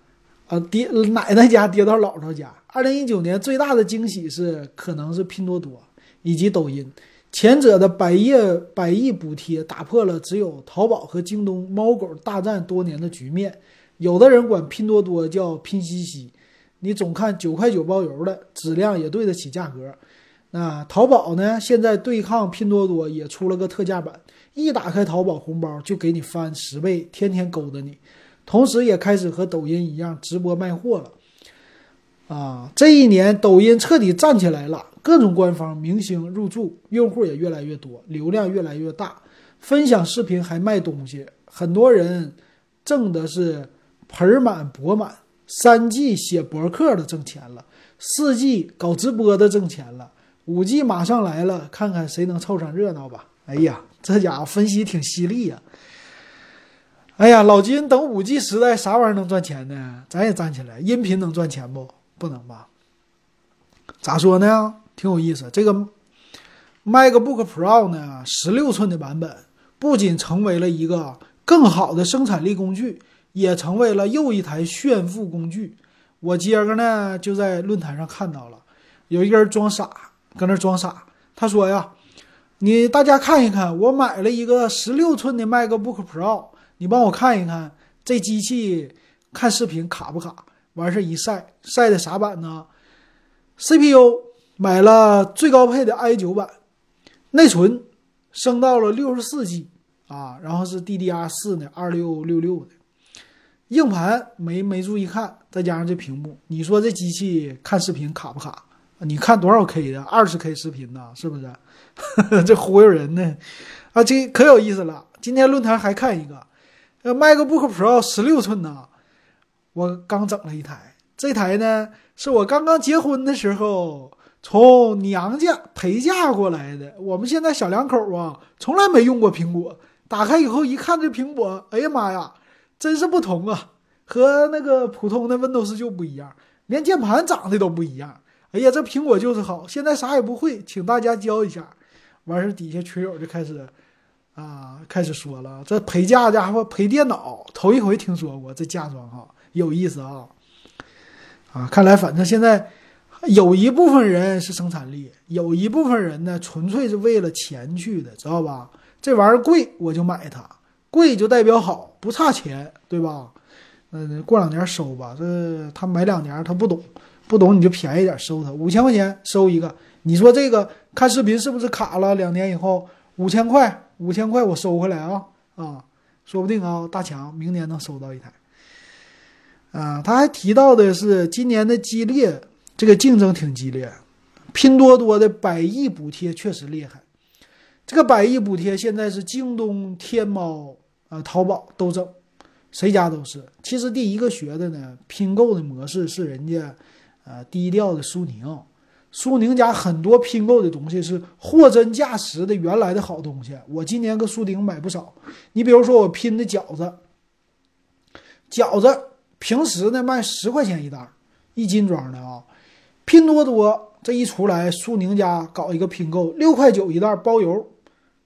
啊跌奶奶家跌到姥姥家。二零一九年最大的惊喜是可能是拼多多以及抖音。前者的百亿百亿补贴打破了只有淘宝和京东猫狗大战多年的局面。有的人管拼多多叫拼夕夕，你总看九块九包邮的，质量也对得起价格。那淘宝呢？现在对抗拼多多也出了个特价版，一打开淘宝红包就给你翻十倍，天天勾搭你。同时也开始和抖音一样直播卖货了。啊，这一年抖音彻底站起来了。各种官方明星入驻，用户也越来越多，流量越来越大，分享视频还卖东西，很多人挣的是盆满钵满。三 G 写博客的挣钱了，四 G 搞直播的挣钱了，五 G 马上来了，看看谁能凑上热闹吧。哎呀，这家伙分析挺犀利呀。哎呀，老金，等五 G 时代啥玩意儿能赚钱呢？咱也站起来，音频能赚钱不？不能吧？咋说呢？挺有意思，这个 MacBook Pro 呢，十六寸的版本不仅成为了一个更好的生产力工具，也成为了又一台炫富工具。我今儿个呢就在论坛上看到了，有一个人装傻，搁那装傻。他说呀：“你大家看一看，我买了一个十六寸的 MacBook Pro，你帮我看一看这机器看视频卡不卡？完事一晒，晒的啥版呢？CPU。”买了最高配的 i 九版，内存升到了六十四 G 啊，然后是 DDR 四的二六六六的，硬盘没没注意看，再加上这屏幕，你说这机器看视频卡不卡？你看多少 K 的？二十 K 视频呢？是不是？这忽悠人呢？啊，这可有意思了。今天论坛还看一个，呃，MacBook Pro 十六寸呢，我刚整了一台，这台呢是我刚刚结婚的时候。从娘家陪嫁过来的，我们现在小两口啊，从来没用过苹果。打开以后一看这苹果，哎呀妈呀，真是不同啊，和那个普通的 Windows 就不一样，连键盘长得都不一样。哎呀，这苹果就是好。现在啥也不会，请大家教一下。完事底下群友就开始啊，开始说了，这陪嫁家伙陪电脑，头一回听说过这嫁妆哈，有意思啊。啊，看来反正现在有一部分人是生产力，有一部分人呢纯粹是为了钱去的，知道吧？这玩意儿贵我就买它，贵就代表好，不差钱，对吧？嗯，过两年收吧，这他买两年他不懂，不懂你就便宜点收他，五千块钱收一个，你说这个看视频是不是卡了？两年以后五千块，五千块我收回来啊啊，说不定啊，大强明年能收到一台。啊，他还提到的是今年的激烈，这个竞争挺激烈。拼多多的百亿补贴确实厉害，这个百亿补贴现在是京东、天猫啊、淘宝都整，谁家都是。其实第一个学的呢，拼购的模式是人家，呃，低调的苏宁，苏宁家很多拼购的东西是货真价实的原来的好东西。我今年搁苏宁买不少，你比如说我拼的饺子，饺子。平时呢卖十块钱一袋，一斤装的啊。拼多多这一出来，苏宁家搞一个拼购，六块九一袋包邮。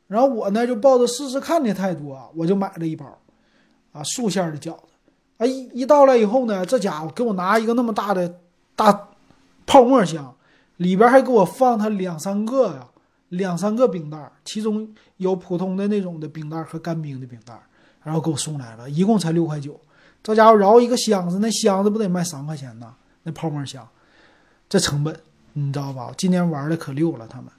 然后我呢就抱着试试看的态度啊，我就买了一包，啊素馅的饺子。啊一一到来以后呢，这家伙给我拿一个那么大的大泡沫箱，里边还给我放他两三个呀，两三个冰袋，其中有普通的那种的冰袋和干冰的冰袋，然后给我送来了，一共才六块九。这家伙绕一个箱子，那箱子不得卖三块钱呢？那泡沫箱，这成本你知道吧？今年玩的可溜了他们。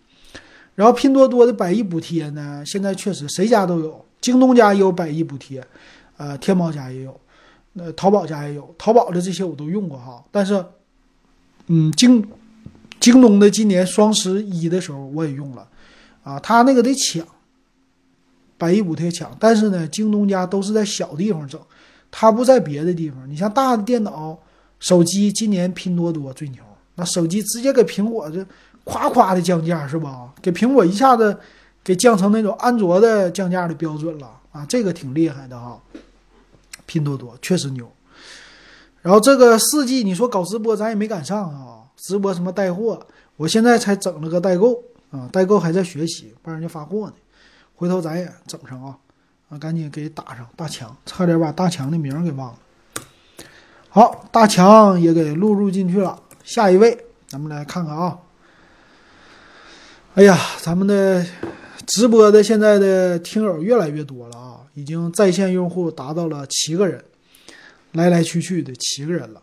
然后拼多多的百亿补贴呢，现在确实谁家都有，京东家也有百亿补贴，呃，天猫家也有，那淘宝家也有。淘宝的这些我都用过哈，但是，嗯，京京东的今年双十一的时候我也用了，啊，他那个得抢，百亿补贴抢，但是呢，京东家都是在小地方整。它不在别的地方，你像大的电脑、手机，今年拼多多最牛。那手机直接给苹果这夸夸的降价是吧？给苹果一下子给降成那种安卓的降价的标准了啊，这个挺厉害的哈。拼多多确实牛。然后这个四 G，你说搞直播咱也没赶上啊，直播什么带货，我现在才整了个代购啊，代购还在学习，帮人家发货呢，回头咱也整上啊。啊，赶紧给打上大强，差点把大强的名给忘了。好，大强也给录入进去了。下一位，咱们来看看啊。哎呀，咱们的直播的现在的听友越来越多了啊，已经在线用户达到了七个人，来来去去的七个人了。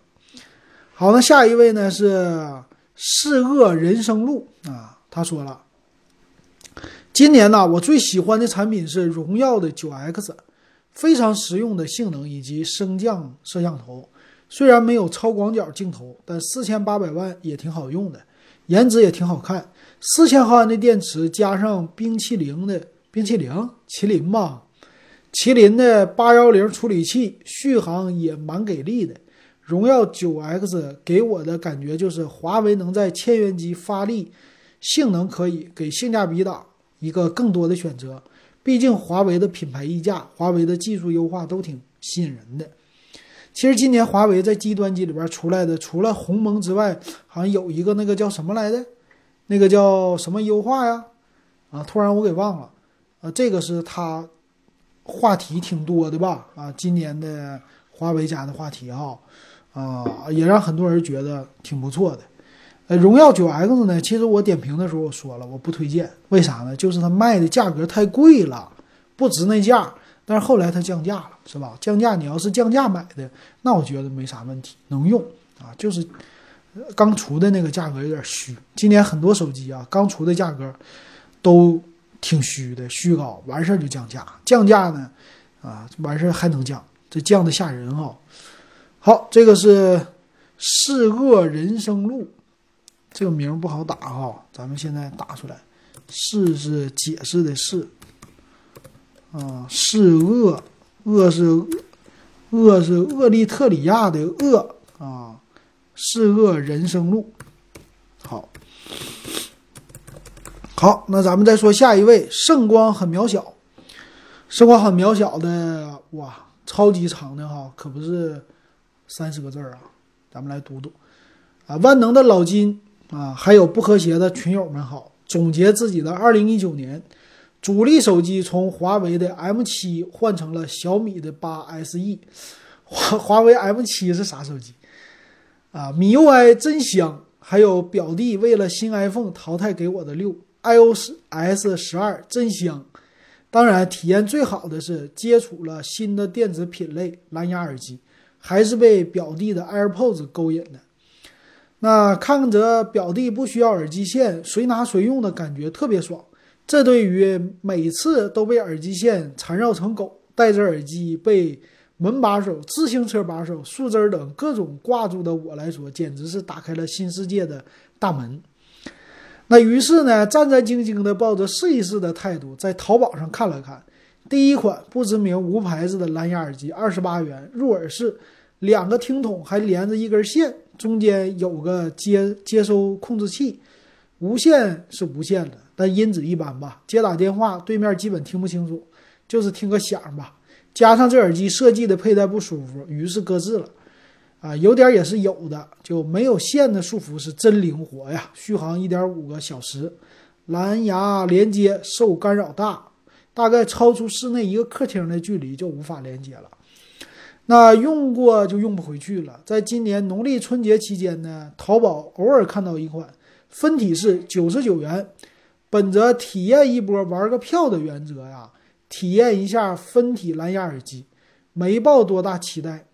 好，那下一位呢是是恶人生路啊，他说了。今年呢，我最喜欢的产品是荣耀的九 X，非常实用的性能以及升降摄像头。虽然没有超广角镜头，但四千八百万也挺好用的，颜值也挺好看。四千毫安的电池加上冰淇淋的冰淇淋麒麟吧，麒麟的八幺零处理器，续航也蛮给力的。荣耀九 X 给我的感觉就是华为能在千元机发力，性能可以给性价比打。一个更多的选择，毕竟华为的品牌溢价、华为的技术优化都挺吸引人的。其实今年华为在低端机里边出来的，除了鸿蒙之外，好像有一个那个叫什么来着，那个叫什么优化呀？啊，突然我给忘了。啊，这个是它话题挺多的吧？啊，今年的华为家的话题哈，啊，也让很多人觉得挺不错的。呃，荣耀九 X 呢？其实我点评的时候我说了，我不推荐，为啥呢？就是它卖的价格太贵了，不值那价。但是后来它降价了，是吧？降价，你要是降价买的，那我觉得没啥问题，能用啊。就是刚出的那个价格有点虚。今年很多手机啊，刚出的价格都挺虚的，虚高，完事儿就降价。降价呢，啊，完事儿还能降，这降的吓人哈。好，这个是是恶人生路。这个名不好打哈，咱们现在打出来，是是解释的是，啊，是恶，恶是恶是厄立特里亚的恶啊，是恶人生路，好，好，那咱们再说下一位，圣光很渺小，圣光很渺小的哇，超级长的哈，可不是三十个字儿啊，咱们来读读。啊，万能的老金。啊，还有不和谐的群友们好，总结自己的二零一九年，主力手机从华为的 M 七换成了小米的八 SE，华华为 M 七是啥手机？啊，MIUI 真香。还有表弟为了新 iPhone 淘汰给我的六。iOS 十二真香。当然，体验最好的是接触了新的电子品类蓝牙耳机，还是被表弟的 AirPods 勾引的。那看着表弟不需要耳机线，随拿随用的感觉特别爽。这对于每次都被耳机线缠绕成狗，戴着耳机被门把手、自行车把手、树枝等各种挂住的我来说，简直是打开了新世界的大门。那于是呢，战战兢兢地抱着试一试的态度，在淘宝上看了看，第一款不知名无牌子的蓝牙耳机，二十八元，入耳式，两个听筒还连着一根线，中间有个接接收控制器，无线是无线的，但音质一般吧，接打电话对面基本听不清楚，就是听个响吧。加上这耳机设计的佩戴不舒服，于是搁置了。啊，有点也是有的，就没有线的束缚是真灵活呀！续航一点五个小时，蓝牙连接受干扰大，大概超出室内一个客厅的距离就无法连接了。那用过就用不回去了。在今年农历春节期间呢，淘宝偶尔看到一款分体式九十九元，本着体验一波玩个票的原则呀，体验一下分体蓝牙耳机，没抱多大期待。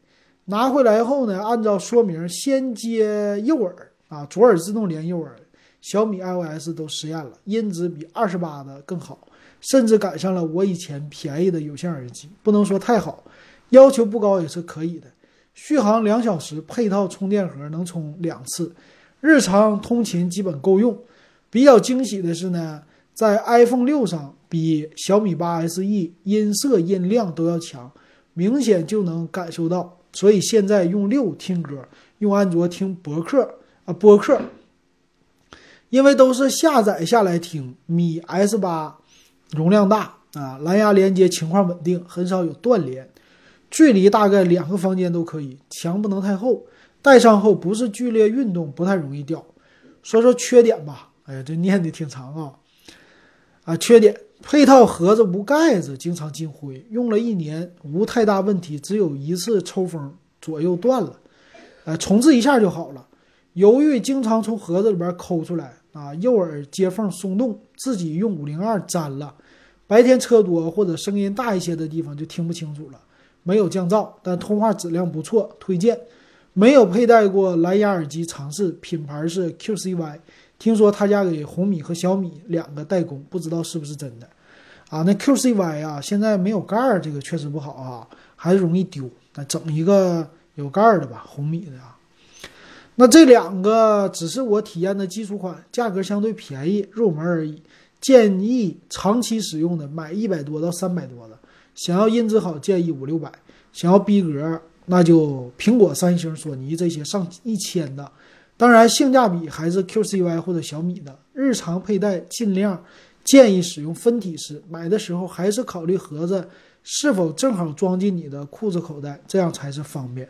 拿回来后呢，按照说明先接右耳啊，左耳自动连右耳。小米 iOS 都实验了，音质比二十八的更好，甚至赶上了我以前便宜的有线耳机，不能说太好，要求不高也是可以的。续航两小时，配套充电盒能充两次，日常通勤基本够用。比较惊喜的是呢，在 iPhone 六上比小米八 SE 音色音量都要强，明显就能感受到。所以现在用六听歌，用安卓听博客啊播客，因为都是下载下来听。米 S 八容量大啊，蓝牙连接情况稳定，很少有断连，距离大概两个房间都可以，墙不能太厚。戴上后不是剧烈运动，不太容易掉。说说缺点吧，哎呀，这念的挺长啊啊，缺点。配套盒子无盖子，经常进灰，用了一年无太大问题，只有一次抽风左右断了，呃，重置一下就好了。犹豫经常从盒子里边抠出来啊，右耳接缝松动，自己用五零二粘了。白天车多或者声音大一些的地方就听不清楚了。没有降噪，但通话质量不错，推荐。没有佩戴过蓝牙耳机，尝试品牌是 QCY。听说他家给红米和小米两个代工，不知道是不是真的，啊，那 QCY 啊，现在没有盖儿，这个确实不好啊，还是容易丢。那整一个有盖儿的吧，红米的啊。那这两个只是我体验的基础款，价格相对便宜，入门而已。建议长期使用的买一百多到三百多的，想要音质好建议五六百，想要逼格那就苹果、三星、索尼这些上一千的。当然，性价比还是 QCY 或者小米的。日常佩戴尽量建议使用分体式，买的时候还是考虑盒子是否正好装进你的裤子口袋，这样才是方便。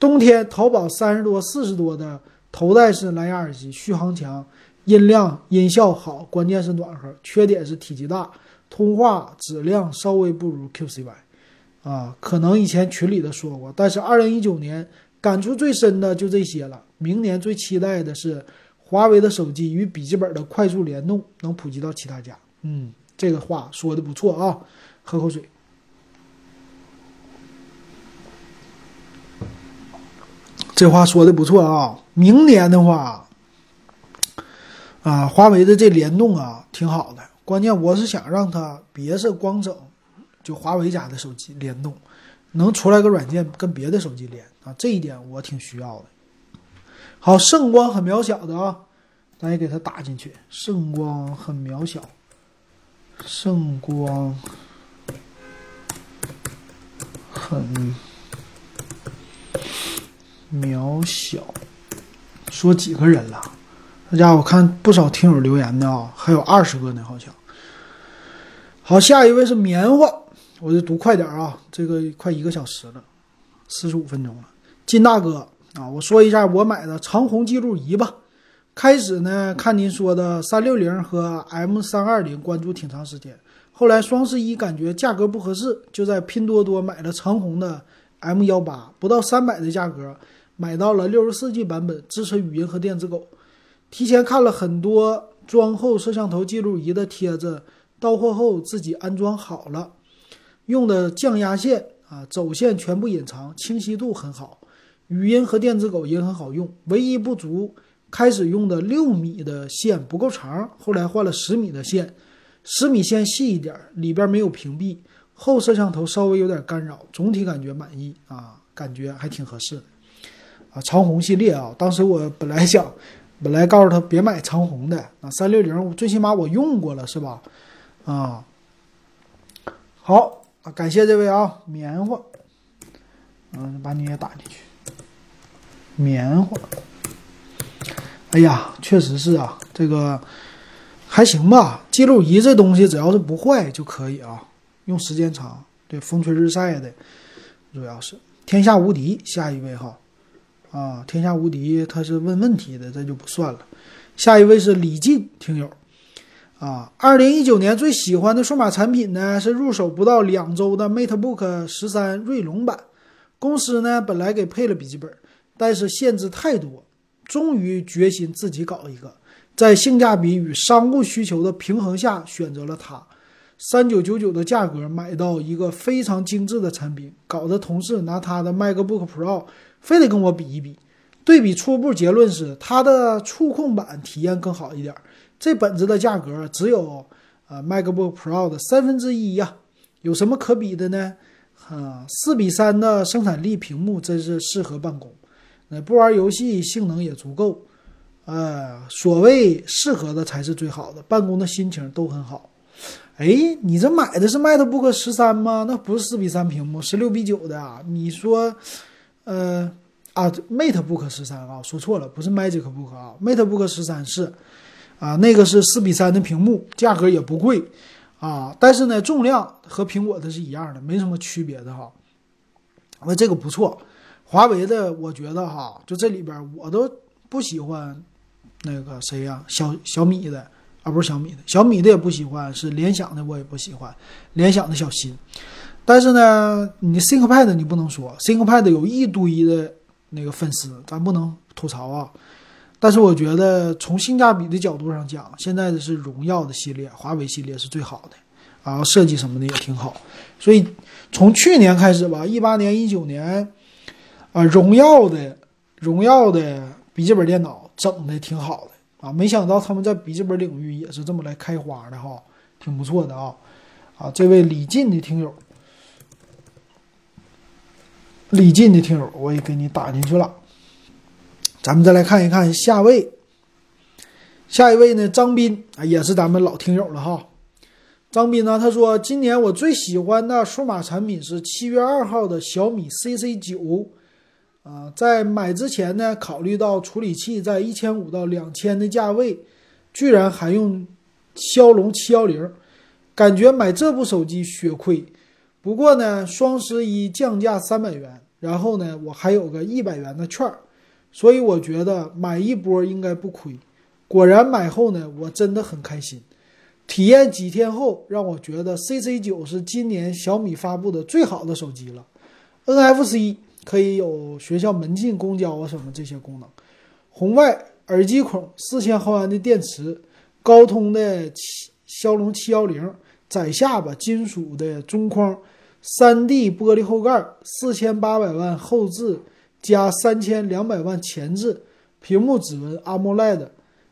冬天淘宝三十多、四十多的头戴式蓝牙耳机，续航强，音量音效好，关键是暖和。缺点是体积大，通话质量稍微不如 QCY。啊，可能以前群里的说过，但是二零一九年。感触最深的就这些了。明年最期待的是华为的手机与笔记本的快速联动能普及到其他家。嗯，这个话说的不错啊。喝口水。这话说的不错啊。明年的话，啊，华为的这联动啊挺好的。关键我是想让它别是光整就华为家的手机联动，能出来个软件跟别的手机连。啊，这一点我挺需要的。好，圣光很渺小的啊，咱也给它打进去。圣光很渺小，圣光很渺小。说几个人了？大家我看不少听友留言的啊，还有二十个呢，好像。好，下一位是棉花，我就读快点啊，这个快一个小时了，四十五分钟了。金大哥啊，我说一下我买的长虹记录仪吧。开始呢，看您说的三六零和 M 三二零，关注挺长时间。后来双十一感觉价格不合适，就在拼多多买了长虹的 M 幺八，不到三百的价格买到了六十四 G 版本，支持语音和电子狗。提前看了很多装后摄像头记录仪的帖子，到货后自己安装好了，用的降压线啊，走线全部隐藏，清晰度很好，语音和电子狗也很好用。唯一不足，开始用的六米的线不够长，后来换了十米的线，十米线细一点，里边没有屏蔽，后摄像头稍微有点干扰，总体感觉满意啊，感觉还挺合适的啊。长虹系列啊，当时我本来想。本来告诉他别买长虹的啊，三六零最起码我用过了是吧？啊，好啊，感谢这位啊，棉花，嗯，把你也打进去，棉花。哎呀，确实是啊，这个还行吧。记录仪这东西只要是不坏就可以啊，用时间长，对，风吹日晒的，主要是天下无敌。下一位哈。啊，天下无敌，他是问问题的，这就不算了。下一位是李进听友，啊，二零一九年最喜欢的数码产品呢是入手不到两周的 MateBook 十三锐龙版。公司呢本来给配了笔记本，但是限制太多，终于决心自己搞一个，在性价比与商务需求的平衡下选择了它。三九九九的价格买到一个非常精致的产品，搞得同事拿他的 MacBook Pro。非得跟我比一比，对比初步结论是它的触控板体验更好一点。这本子的价格只有呃 MacBook Pro 的三分之一呀，有什么可比的呢？啊，四比三的生产力，屏幕真是适合办公，那，不玩游戏，性能也足够。呃，所谓适合的才是最好的，办公的心情都很好。哎，你这买的是 MacBook 十三吗？那不是四比三屏幕，十六比九的啊？你说？呃啊，MateBook 十三啊，说错了，不是 MagicBook 啊，MateBook 十三是啊，那个是四比三的屏幕，价格也不贵啊，但是呢，重量和苹果的是一样的，没什么区别的哈。那这个不错，华为的我觉得哈，就这里边我都不喜欢那个谁呀，小小米的啊，不是小米的，小米的也不喜欢，是联想的我也不喜欢，联想的小新。但是呢，你 ThinkPad 你不能说，ThinkPad 有一堆的那个粉丝，咱不能吐槽啊。但是我觉得从性价比的角度上讲，现在的是荣耀的系列，华为系列是最好的，然后设计什么的也挺好。所以从去年开始吧，一八年、一九年，啊，荣耀的荣耀的笔记本电脑整的挺好的啊。没想到他们在笔记本领域也是这么来开花的哈，挺不错的啊。啊，这位李进的听友。李进的听友，我也给你打进去了。咱们再来看一看下位，下一位呢，张斌啊，也是咱们老听友了哈。张斌呢，他说今年我最喜欢的数码产品是七月二号的小米 CC 九啊，在买之前呢，考虑到处理器在一千五到两千的价位，居然还用骁龙七幺零，感觉买这部手机血亏。不过呢，双十一降价三百元，然后呢，我还有个一百元的券儿，所以我觉得买一波应该不亏。果然买后呢，我真的很开心。体验几天后，让我觉得 CC 九是今年小米发布的最好的手机了。NFC 可以有学校门禁、公交啊什么这些功能，红外耳机孔，四千毫安的电池，高通的骁龙七幺零。窄下巴金属的中框三 D 玻璃后盖，四千八百万后置加三千两百万前置，屏幕指纹 AMOLED，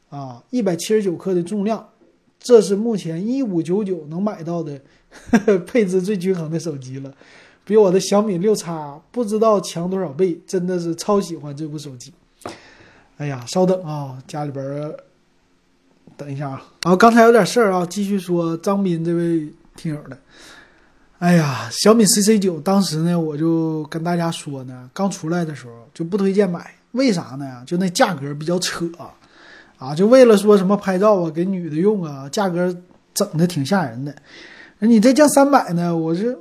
啊，一百七十九克的重量，这是目前一五九九能买到的 配置最均衡的手机了，比我的小米六叉不知道强多少倍，真的是超喜欢这部手机。哎呀，稍等啊，家里边。等一下啊！然后刚才有点事儿啊，继续说张斌这位听友的。哎呀，小米 CC 九当时呢，我就跟大家说呢，刚出来的时候就不推荐买，为啥呢？就那价格比较扯啊，就为了说什么拍照啊，给女的用啊，价格整的挺吓人的。你这降三百呢，我是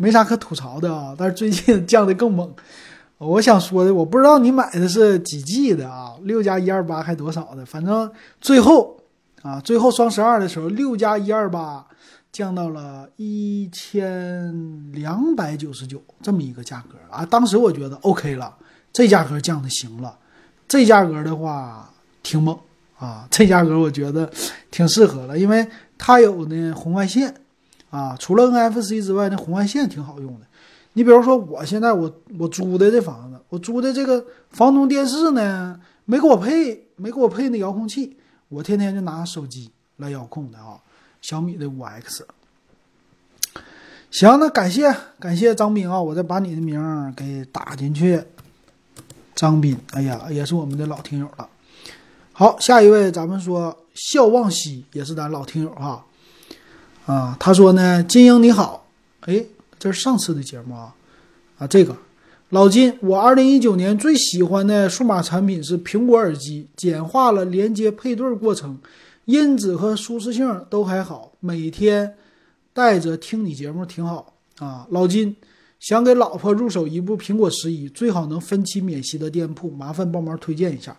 没啥可吐槽的啊，但是最近降的更猛。我想说的，我不知道你买的是几 G 的啊，六加一二八还多少的，反正最后。啊，最后双十二的时候，六加一二八降到了一千两百九十九这么一个价格啊！当时我觉得 OK 了，这价格降的行了，这价格的话挺猛啊，这价格我觉得挺适合了，因为它有呢红外线啊，除了 NFC 之外，那红外线挺好用的。你比如说，我现在我我租的这房子，我租的这个房东电视呢，没给我配，没给我配那遥控器，我天天就拿手机来遥控的啊，小米的五 X。行，那感谢感谢张斌啊，我再把你的名给打进去。张斌，哎呀，也是我们的老听友了。好，下一位，咱们说笑望西也是咱老听友哈。啊，啊他说呢，金英你好，哎。这是上次的节目啊，啊，这个老金，我二零一九年最喜欢的数码产品是苹果耳机，简化了连接配对过程，音质和舒适性都还好，每天带着听你节目挺好啊。老金想给老婆入手一部苹果十一，最好能分期免息的店铺，麻烦帮忙推荐一下。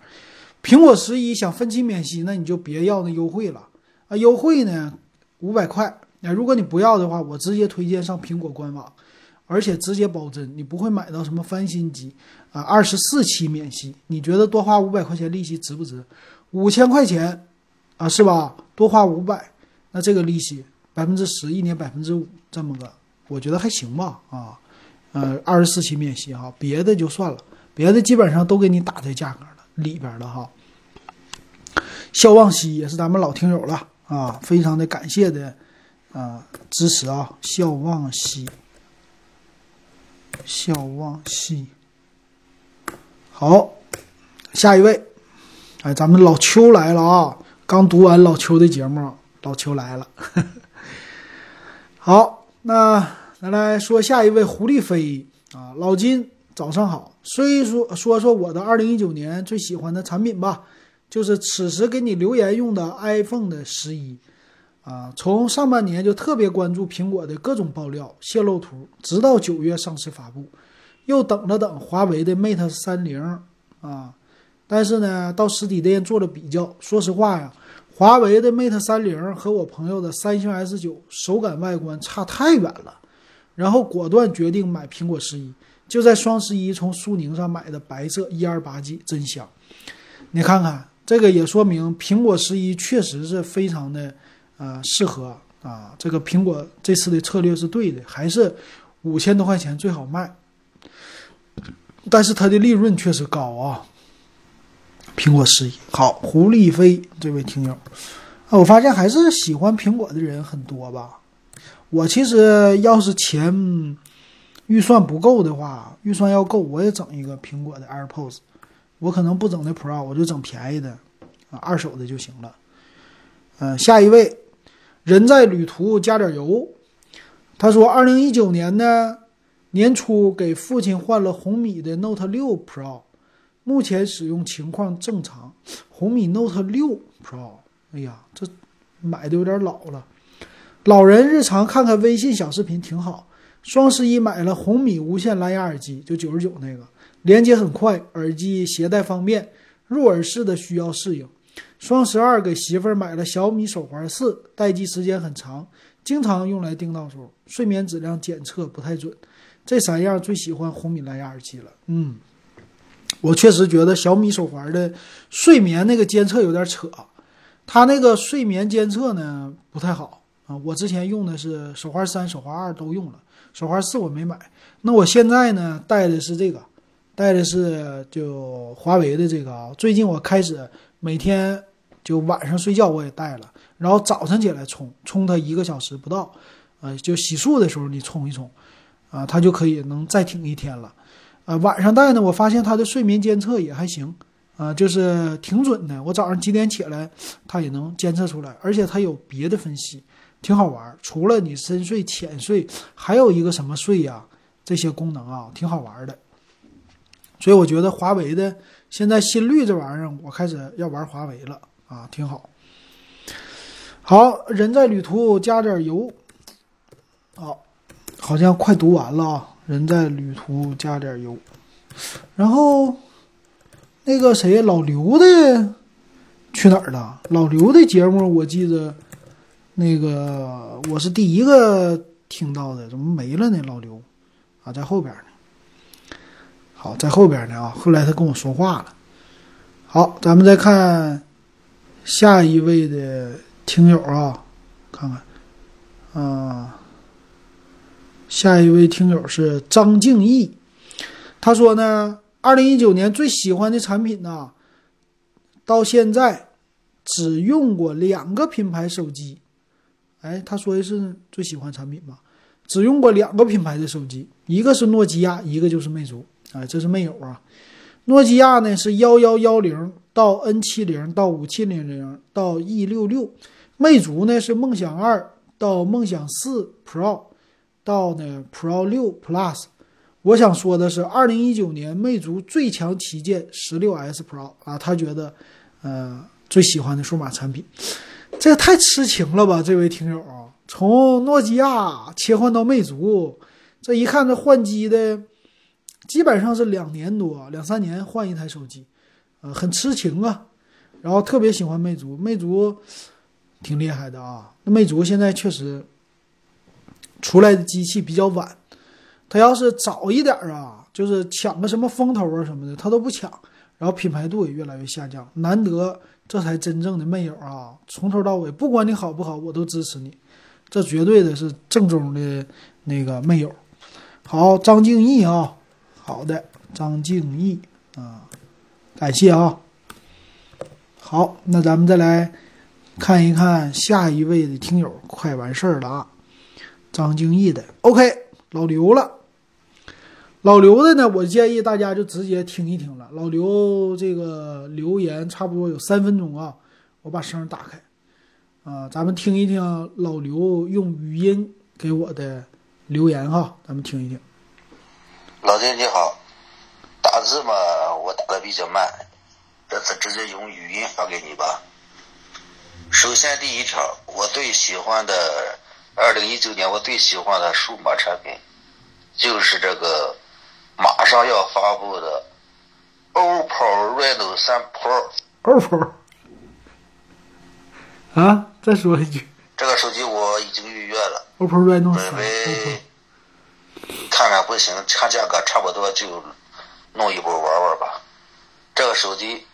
苹果十一想分期免息，那你就别要那优惠了啊，优惠呢五百块。那如果你不要的话，我直接推荐上苹果官网，而且直接保真，你不会买到什么翻新机啊，二十四期免息，你觉得多花五百块钱利息值不值？五千块钱啊，是吧？多花五百，那这个利息百分之十，一年百分之五，这么个，我觉得还行吧？啊，呃，二十四期免息哈，别的就算了，别的基本上都给你打在价格了里边了哈。笑望西也是咱们老听友了啊，非常的感谢的。啊，支持啊！笑望西，笑望西。好，下一位，哎，咱们老邱来了啊！刚读完老邱的节目，老邱来了。好，那咱来说下一位狐狸飞啊，老金，早上好。所以说说说我的二零一九年最喜欢的产品吧，就是此时给你留言用的 iPhone 的十一。啊，从上半年就特别关注苹果的各种爆料、泄露图，直到九月上市发布，又等了等华为的 Mate 三零啊，但是呢，到实体店做了比较，说实话呀，华为的 Mate 三零和我朋友的三星 S 九手感外观差太远了，然后果断决定买苹果十一，就在双十一从苏宁上买的白色一二八 G，真香！你看看这个也说明苹果十一确实是非常的。啊，适合啊，这个苹果这次的策略是对的，还是五千多块钱最好卖，但是它的利润确实高啊。苹果十一好，胡立飞这位听友啊，我发现还是喜欢苹果的人很多吧。我其实要是钱预算不够的话，预算要够，我也整一个苹果的 AirPods，我可能不整那 Pro，我就整便宜的啊，二手的就行了。嗯，下一位。人在旅途加点油，他说，二零一九年呢年初给父亲换了红米的 Note 六 Pro，目前使用情况正常。红米 Note 六 Pro，哎呀，这买的有点老了。老人日常看看微信小视频挺好。双十一买了红米无线蓝牙耳机，就九十九那个，连接很快，耳机携带方便，入耳式的需要适应。双十二给媳妇儿买了小米手环四，待机时间很长，经常用来定闹钟。睡眠质量检测不太准。这三样最喜欢红米蓝牙耳机了。嗯，我确实觉得小米手环的睡眠那个监测有点扯，它那个睡眠监测呢不太好啊。我之前用的是手环三、手环二都用了，手环四我没买。那我现在呢戴的是这个，戴的是就华为的这个啊。最近我开始每天。就晚上睡觉我也带了，然后早晨起来充充它一个小时不到，呃，就洗漱的时候你充一充，啊，它就可以能再挺一天了，呃，晚上戴呢，我发现它的睡眠监测也还行，啊，就是挺准的，我早上几点起来它也能监测出来，而且它有别的分析，挺好玩。除了你深睡、浅睡，还有一个什么睡呀，这些功能啊，挺好玩的。所以我觉得华为的现在心率这玩意儿，我开始要玩华为了。啊，挺好。好人在旅途加点油。好，好像快读完了啊。人在旅途加点油。然后那个谁，老刘的去哪儿了？老刘的节目我记得，那个我是第一个听到的，怎么没了呢？老刘啊，在后边呢。好，在后边呢啊。后来他跟我说话了。好，咱们再看下一位的听友啊，看看啊，下一位听友是张敬义，他说呢，二零一九年最喜欢的产品呢，到现在只用过两个品牌手机。哎，他说的是最喜欢产品吗？只用过两个品牌的手机，一个是诺基亚，一个就是魅族。哎，这是没有啊。诺基亚呢是幺幺幺零到 N 七零到五七零零到 E 六六，魅族呢是梦想二到梦想四 Pro 到呢 Pro 六 Plus。我想说的是，二零一九年魅族最强旗舰十六 S Pro 啊，他觉得呃最喜欢的数码产品。这个太痴情了吧，这位听友啊，从诺基亚切换到魅族，这一看这换机的，基本上是两年多、两三年换一台手机，呃，很痴情啊。然后特别喜欢魅族，魅族挺厉害的啊。那魅族现在确实出来的机器比较晚，它要是早一点啊，就是抢个什么风头啊什么的，它都不抢，然后品牌度也越来越下降，难得。这才真正的魅友啊！从头到尾，不管你好不好，我都支持你。这绝对的是正宗的那个魅友。好，张敬义啊，好的，张敬义啊，感谢啊。好，那咱们再来看一看下一位的听友，快完事儿了啊。张敬义的，OK，老刘了。老刘的呢，我建议大家就直接听一听了。老刘这个留言差不多有三分钟啊，我把声打开，啊，咱们听一听老刘用语音给我的留言哈，咱们听一听。老弟你好，打字嘛我打的比较慢，这次直接用语音发给你吧。首先第一条，我最喜欢的二零一九年我最喜欢的数码产品就是这个。马上要发布的 OPPO Reno 3 Pro，OPPO 啊，再说一句，这个手机我已经预约了，OPPO Reno 3，看看不行，看价格差不多就弄一部玩玩吧。这个手机，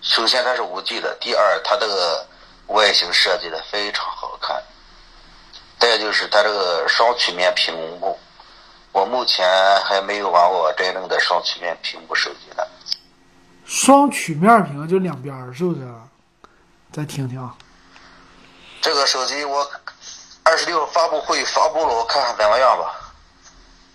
首先它是五 G 的，第二它这个外形设计的非常好看，再就是它这个双曲面屏幕。我目前还没有玩过真正的双曲面屏幕手机呢。双曲面屏就两边是不是？再听听。这个手机我二十六发布会发布了，我看看怎么样吧。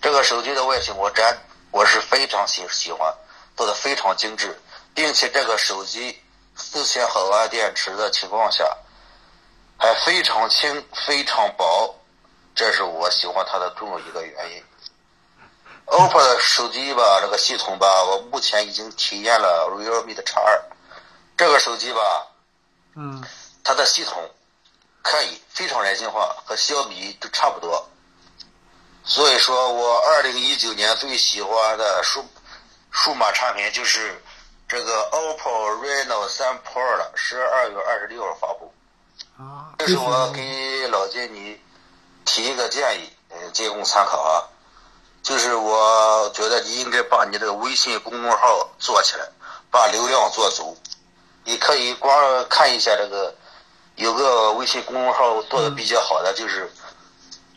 这个手机的外形我真我是非常喜喜欢，做的非常精致，并且这个手机四千毫安电池的情况下，还非常轻、非常薄，这是我喜欢它的重要一个原因。OPPO 的手机吧，这个系统吧，我目前已经体验了 Realme 的 X 二，这个手机吧，嗯，它的系统可以非常人性化，和小米都差不多。所以说我二零一九年最喜欢的数数码产品就是这个 OPPO Reno 3 Pro 了，十二月二十六号发布。啊，这是我给老金你提一个建议，呃，仅供参考啊。就是我觉得你应该把你这个微信公众号做起来，把流量做足。你可以光看一下这个，有个微信公众号做的比较好的，就是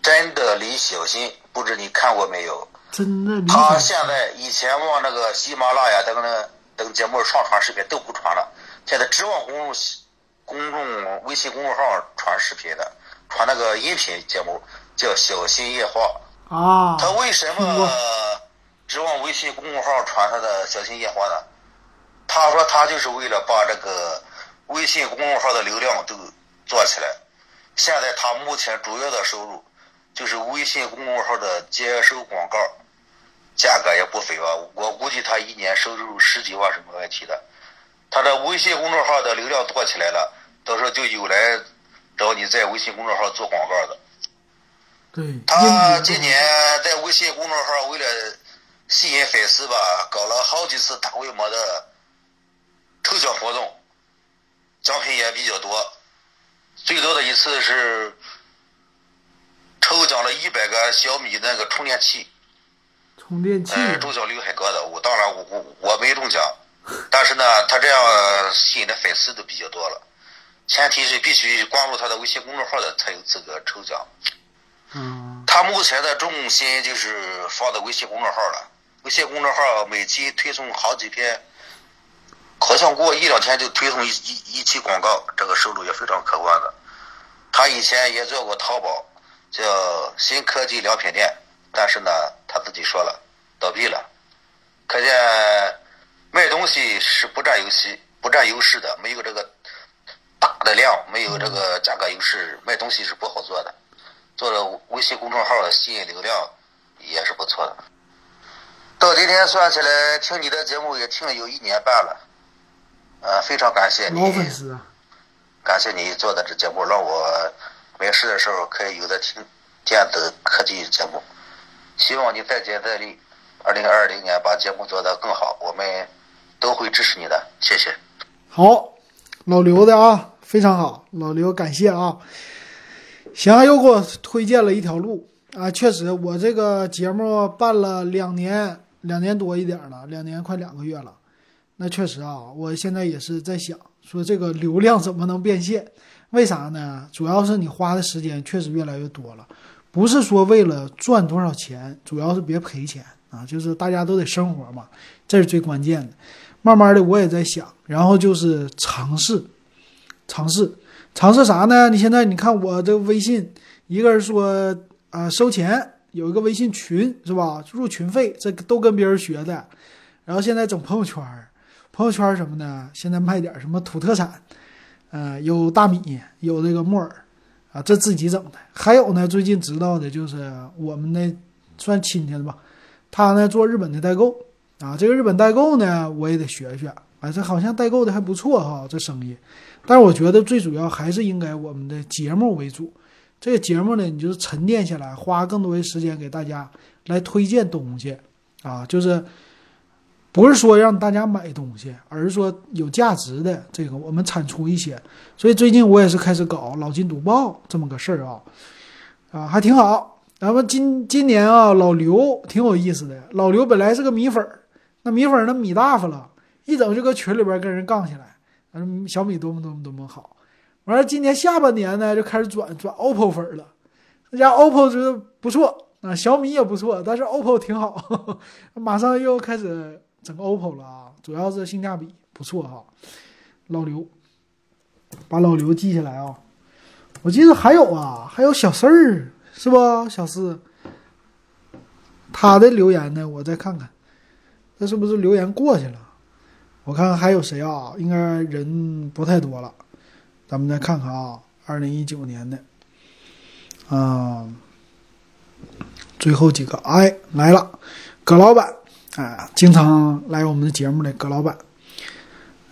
真的李小新，不知你看过没有？真的。他现在以前往那个喜马拉雅等等等节目上传视频都不传了，现在只往公众公众微信公众号传视频的，传那个音频节目叫小新夜话。啊，他为什么只往微信公众号传他的小心夜话呢？他说他就是为了把这个微信公众号的流量都做起来。现在他目前主要的收入就是微信公众号的接收广告，价格也不菲吧？我估计他一年收入十几万是没问题的。他的微信公众号的流量做起来了，到时候就有来找你在微信公众号做广告的。对他今年在微信公众号为了吸引粉丝吧，搞了好几次大规模的抽奖活动，奖品也比较多。最多的一次是抽奖了一百个小米那个充电器，充电器，嗯，中小绿海哥的，我当然我我我没中奖，但是呢，他这样吸引的粉丝都比较多了。前提是必须关注他的微信公众号的才有资格抽奖。嗯，他目前的重心就是放在微信公众号了。微信公众号每期推送好几篇，好像过一两天就推送一一一期广告，这个收入也非常可观的。他以前也做过淘宝，叫新科技良品店，但是呢，他自己说了倒闭了。可见卖东西是不占优势、不占优势的，没有这个大的量，没有这个价格优势，卖东西是不好做的。做了微信公众号的吸引流量也是不错的。到今天算起来，听你的节目也听了有一年半了，呃，非常感谢你，感谢你做的这节目，让我没事的时候可以有的听电子科技节目。希望你再接再厉，二零二零年把节目做得更好，我们都会支持你的，谢谢。好，老刘的啊，非常好，老刘感谢啊。行，又给我推荐了一条路啊！确实，我这个节目办了两年，两年多一点了，两年快两个月了。那确实啊，我现在也是在想，说这个流量怎么能变现？为啥呢？主要是你花的时间确实越来越多了，不是说为了赚多少钱，主要是别赔钱啊！就是大家都得生活嘛，这是最关键的。慢慢的，我也在想，然后就是尝试，尝试。尝试啥呢？你现在你看我这个微信，一个人说啊收钱，有一个微信群是吧？入群费，这都跟别人学的。然后现在整朋友圈，朋友圈什么呢？现在卖点什么土特产，呃，有大米，有这个木耳，啊，这自己整的。还有呢，最近知道的就是我们的算亲戚的吧，他呢做日本的代购啊，这个日本代购呢我也得学学，啊，这好像代购的还不错哈，这生意。但是我觉得最主要还是应该我们的节目为主。这个节目呢，你就是沉淀下来，花更多的时间给大家来推荐东西啊，就是不是说让大家买东西，而是说有价值的这个我们产出一些。所以最近我也是开始搞老金读报这么个事儿啊，啊还挺好。然后今今年啊，老刘挺有意思的。老刘本来是个米粉儿，那米粉儿那米大发了，一整就搁群里边跟人杠起来。嗯，小米多么多么多么好，完了今年下半年呢就开始转转 OPPO 粉了，这家 OPPO 觉得不错啊，小米也不错，但是 OPPO 挺好，马上又开始整 OPPO 了啊，主要是性价比不错哈。老刘，把老刘记下来啊，我记得还有啊，还有小四儿是不？小四，他的留言呢，我再看看，这是不是留言过去了？我看看还有谁啊？应该人不太多了，咱们再看看啊，二零一九年的，啊，最后几个，哎，来了，葛老板，哎，经常来我们的节目的葛老板，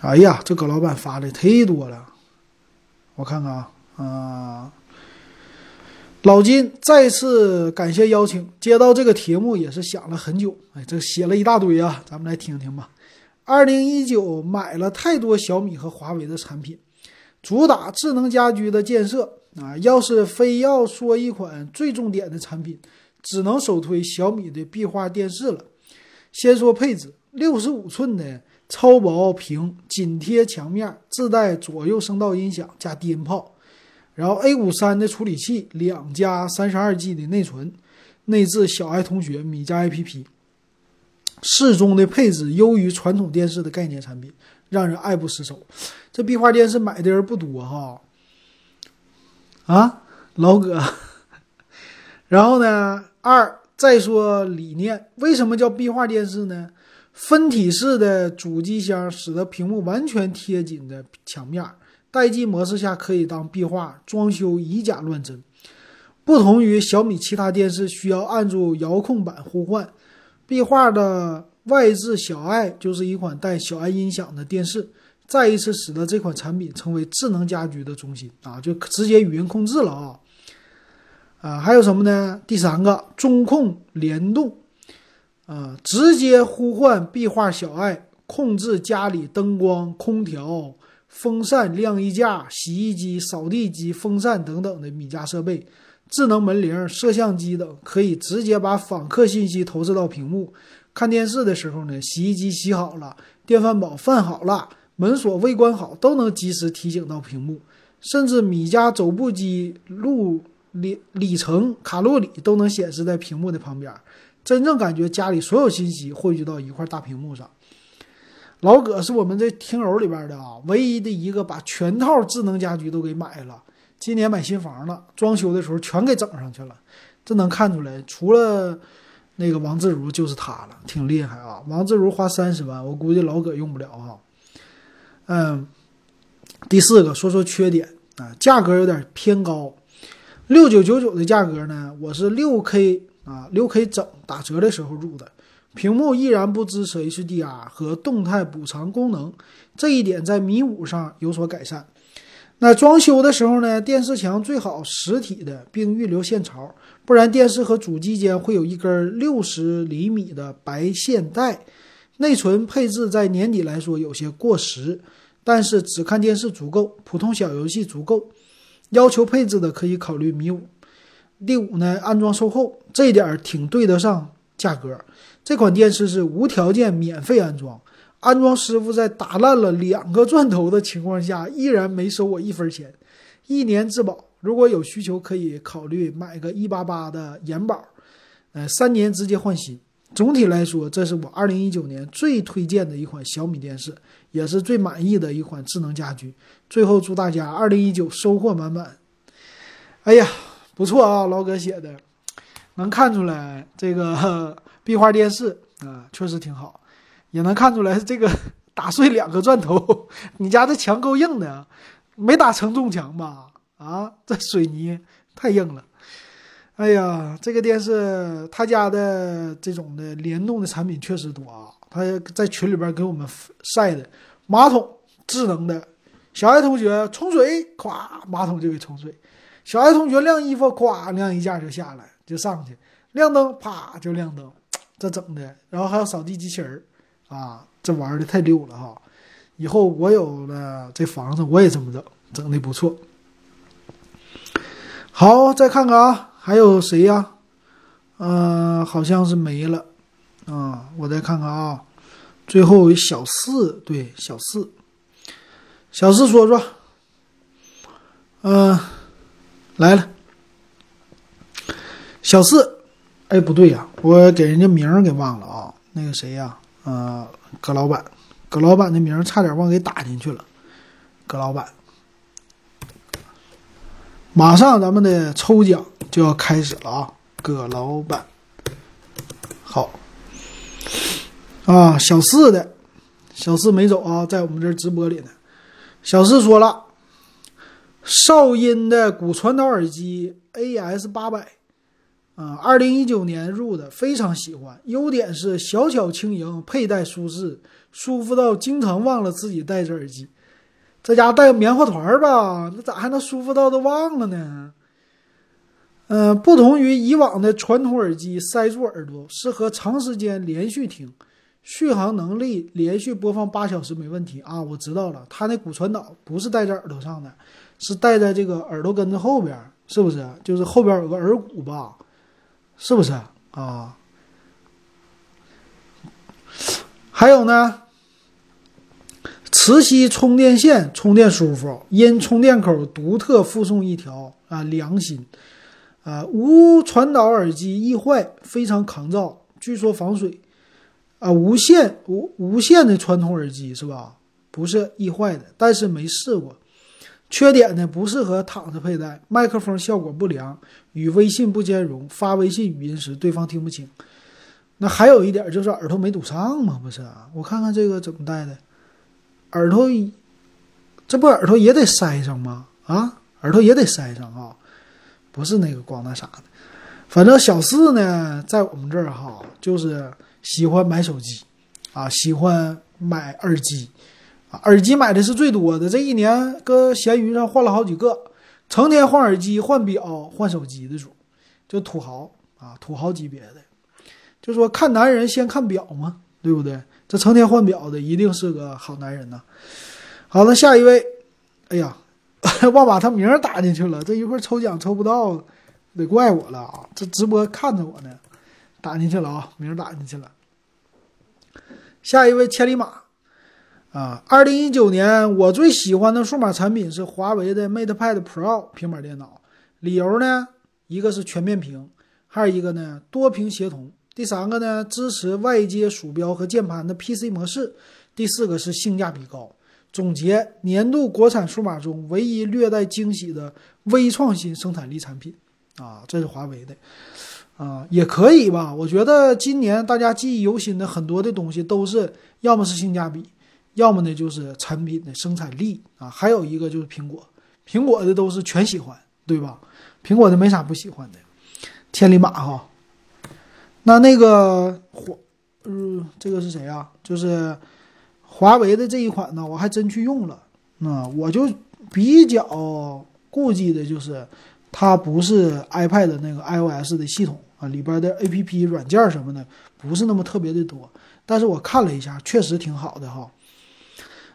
哎呀，这葛老板发的忒多了，我看看啊，啊，老金再次感谢邀请，接到这个题目也是想了很久，哎，这写了一大堆啊，咱们来听听吧。二零一九买了太多小米和华为的产品，主打智能家居的建设啊。要是非要说一款最重点的产品，只能首推小米的壁画电视了。先说配置，六十五寸的超薄屏，紧贴墙面，自带左右声道音响加低音炮，然后 A 五三的处理器，两加三十二 G 的内存，内置小爱同学、米家 APP。适中的配置优于传统电视的概念产品，让人爱不释手。这壁画电视买的人不多哈。啊，老葛。然后呢，二再说理念，为什么叫壁画电视呢？分体式的主机箱使得屏幕完全贴紧的墙面，待机模式下可以当壁画装修，以假乱真。不同于小米其他电视需要按住遥控板呼唤。壁画的外置小爱就是一款带小爱音响的电视，再一次使得这款产品成为智能家居的中心啊，就直接语音控制了啊啊，还有什么呢？第三个中控联动啊，直接呼唤壁画小爱，控制家里灯光、空调、风扇、晾衣架、洗衣机、扫地机、风扇等等的米家设备，智能门铃、摄像机等，可以直接把访客信息投射到屏幕。看电视的时候呢，洗衣机洗好了，电饭煲饭好了，门锁未关好，都能及时提醒到屏幕。甚至米家走步机录里里程、卡路里都能显示在屏幕的旁边，真正感觉家里所有信息汇聚到一块大屏幕上。老葛是我们这听友里边的啊，唯一的一个把全套智能家居都给买了。今年买新房了，装修的时候全给整上去了。这能看出来，除了那个王自如就是他了，挺厉害啊。王自如花三十万，我估计老葛用不了哈。嗯，第四个说说缺点啊，价格有点偏高，六九九九的价格呢，我是六 K 啊，六 K 整打折的时候入的。屏幕依然不支持 HDR 和动态补偿功能，这一点在米五上有所改善。那装修的时候呢，电视墙最好实体的，并预留线槽，不然电视和主机间会有一根六十厘米的白线带。内存配置在年底来说有些过时，但是只看电视足够，普通小游戏足够。要求配置的可以考虑米五。第五呢，安装售后这一点挺对得上价格。这款电视是无条件免费安装，安装师傅在打烂了两个钻头的情况下，依然没收我一分钱，一年质保。如果有需求，可以考虑买个一八八的延保，呃，三年直接换新。总体来说，这是我二零一九年最推荐的一款小米电视，也是最满意的一款智能家居。最后祝大家二零一九收获满满。哎呀，不错啊，老哥写的，能看出来这个。壁画电视啊，确实挺好，也能看出来这个 打碎两个钻头。你家这墙够硬的，没打承重墙吧？啊，这水泥太硬了。哎呀，这个电视他家的这种的联动的产品确实多啊。他在群里边给我们晒的马桶智能的，小爱同学冲水，咵，马桶就给冲水；小爱同学晾衣服，咵，晾衣架就下来就上去，亮灯，啪就亮灯。这整的，然后还有扫地机器人儿，啊，这玩的太溜了哈！以后我有了这房子，我也这么整，整的不错。好，再看看啊，还有谁呀？嗯，好像是没了啊。我再看看啊，最后小四，对，小四，小四说说，嗯，来了，小四。哎，不对呀，我给人家名儿给忘了啊。那个谁呀，呃，葛老板，葛老板的名儿差点忘给打进去了。葛老板，马上咱们的抽奖就要开始了啊。葛老板，好啊，小四的，小四没走啊，在我们这直播里呢。小四说了，少音的骨传导耳机 AS 八百。啊，二零一九年入的，非常喜欢。优点是小巧轻盈，佩戴舒适，舒服到经常忘了自己戴着耳机。在家带个棉花团吧，那咋还能舒服到都忘了呢？嗯，不同于以往的传统耳机塞住耳朵，适合长时间连续听，续航能力连续播放八小时没问题啊。我知道了，它那骨传导不是戴在耳朵上的，是戴在这个耳朵根子后边，是不是？就是后边有个耳骨吧？是不是啊？还有呢，磁吸充电线充电舒服，因充电口独特附送一条啊，良心啊，无传导耳机易坏，非常抗造，据说防水啊，无线无无线的传统耳机是吧？不是易坏的，但是没试过。缺点呢，不适合躺着佩戴，麦克风效果不良，与微信不兼容，发微信语音时对方听不清。那还有一点就是耳朵没堵上吗，不是啊？我看看这个怎么戴的，耳朵，这不耳朵也得塞上吗？啊，耳朵也得塞上啊，不是那个光那啥的。反正小四呢，在我们这儿哈，就是喜欢买手机，啊，喜欢买耳机。啊耳机买的是最多的，这一年搁闲鱼上换了好几个，成天换耳机、换表、换手机的主，就土豪啊，土豪级别的。就说看男人先看表嘛，对不对？这成天换表的一定是个好男人呐。好了，下一位，哎呀，忘把他名打进去了，这一会儿抽奖抽不到，得怪我了啊！这直播看着我呢，打进去了啊，名打进去了。下一位千里马。啊，二零一九年我最喜欢的数码产品是华为的 MatePad Pro 平板电脑，理由呢，一个是全面屏，还有一个呢多屏协同，第三个呢支持外接鼠标和键盘的 PC 模式，第四个是性价比高。总结年度国产数码中唯一略带惊喜的微创新生产力产品。啊，这是华为的。啊，也可以吧？我觉得今年大家记忆犹新的很多的东西都是要么是性价比，要么呢就是产品的生产力啊，还有一个就是苹果，苹果的都是全喜欢，对吧？苹果的没啥不喜欢的，千里马哈。那那个华，嗯，这个是谁啊？就是。华为的这一款呢，我还真去用了，那我就比较顾忌的就是，它不是 iPad 的那个 iOS 的系统里边的 APP 软件什么的不是那么特别的多。但是我看了一下，确实挺好的哈。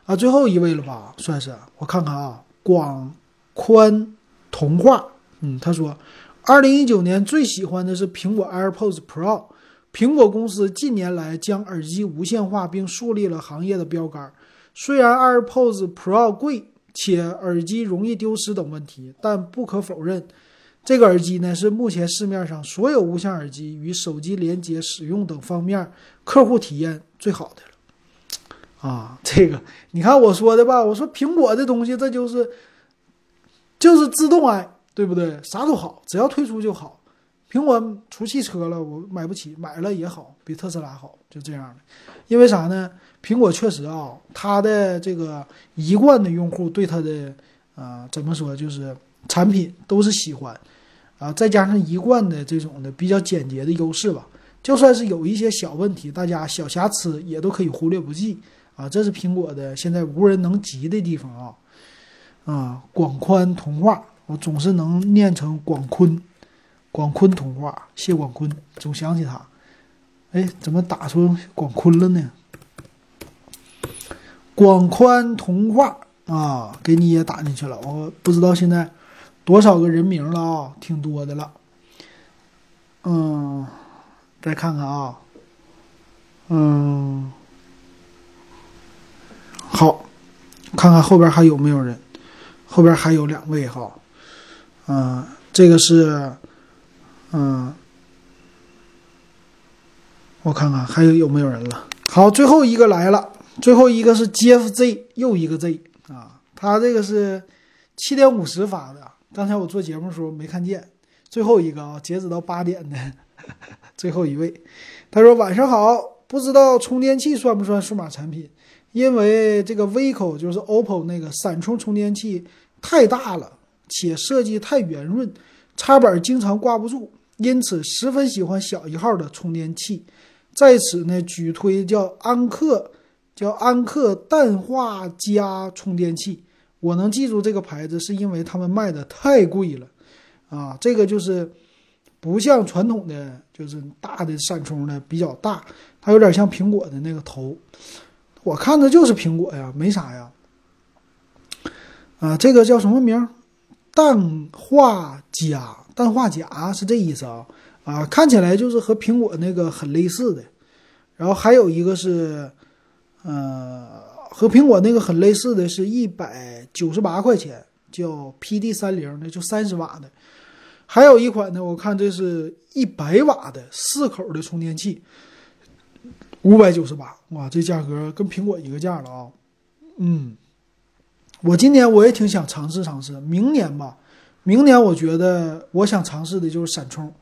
啊，最后一位了吧，算是我看看啊，广宽童话，嗯，他说，二零一九年最喜欢的是苹果 AirPods Pro。苹果公司近年来将耳机无线化，并树立了行业的标杆。虽然 AirPods Pro 贵且耳机容易丢失等问题，但不可否认，这个耳机呢是目前市面上所有无线耳机与手机连接、使用等方面客户体验最好的了。啊，这个你看我说的吧，我说苹果的东西，这就是就是自动爱，对不对？啥都好，只要推出就好。苹果出汽车了，我买不起，买了也好，比特斯拉好，就这样的。因为啥呢？苹果确实啊，它的这个一贯的用户对它的啊，怎么说，就是产品都是喜欢啊，再加上一贯的这种的比较简洁的优势吧，就算是有一些小问题，大家小瑕疵也都可以忽略不计啊。这是苹果的现在无人能及的地方啊啊！广宽通话，我总是能念成广坤。广坤童话，谢广坤，总想起他。哎，怎么打出广坤了呢？广宽童话啊，给你也打进去了。我不知道现在多少个人名了啊，挺多的了。嗯，再看看啊，嗯，好，看看后边还有没有人？后边还有两位哈。嗯，这个是。嗯，我看看还有有没有人了。好，最后一个来了，最后一个是 JFZ 又一个 Z 啊，他这个是七点五十发的。刚才我做节目的时候没看见。最后一个啊，截止到八点的 最后一位，他说晚上好，不知道充电器算不算数码产品？因为这个 Vico 就是 OPPO 那个闪充充电器太大了，且设计太圆润，插板经常挂不住。因此十分喜欢小一号的充电器，在此呢举推叫安克，叫安克氮化镓充电器。我能记住这个牌子，是因为他们卖的太贵了，啊，这个就是不像传统的，就是大的闪充的比较大，它有点像苹果的那个头。我看着就是苹果呀，没啥呀。啊，这个叫什么名？氮化镓。氮化镓是这意思啊啊，看起来就是和苹果那个很类似的，然后还有一个是，呃，和苹果那个很类似的是一百九十八块钱，叫 PD 三零的，就三十瓦的，还有一款呢，我看这是一百瓦的四口的充电器，五百九十八，哇，这价格跟苹果一个价了啊，嗯，我今年我也挺想尝试尝试，明年吧。明年我觉得我想尝试的就是闪充，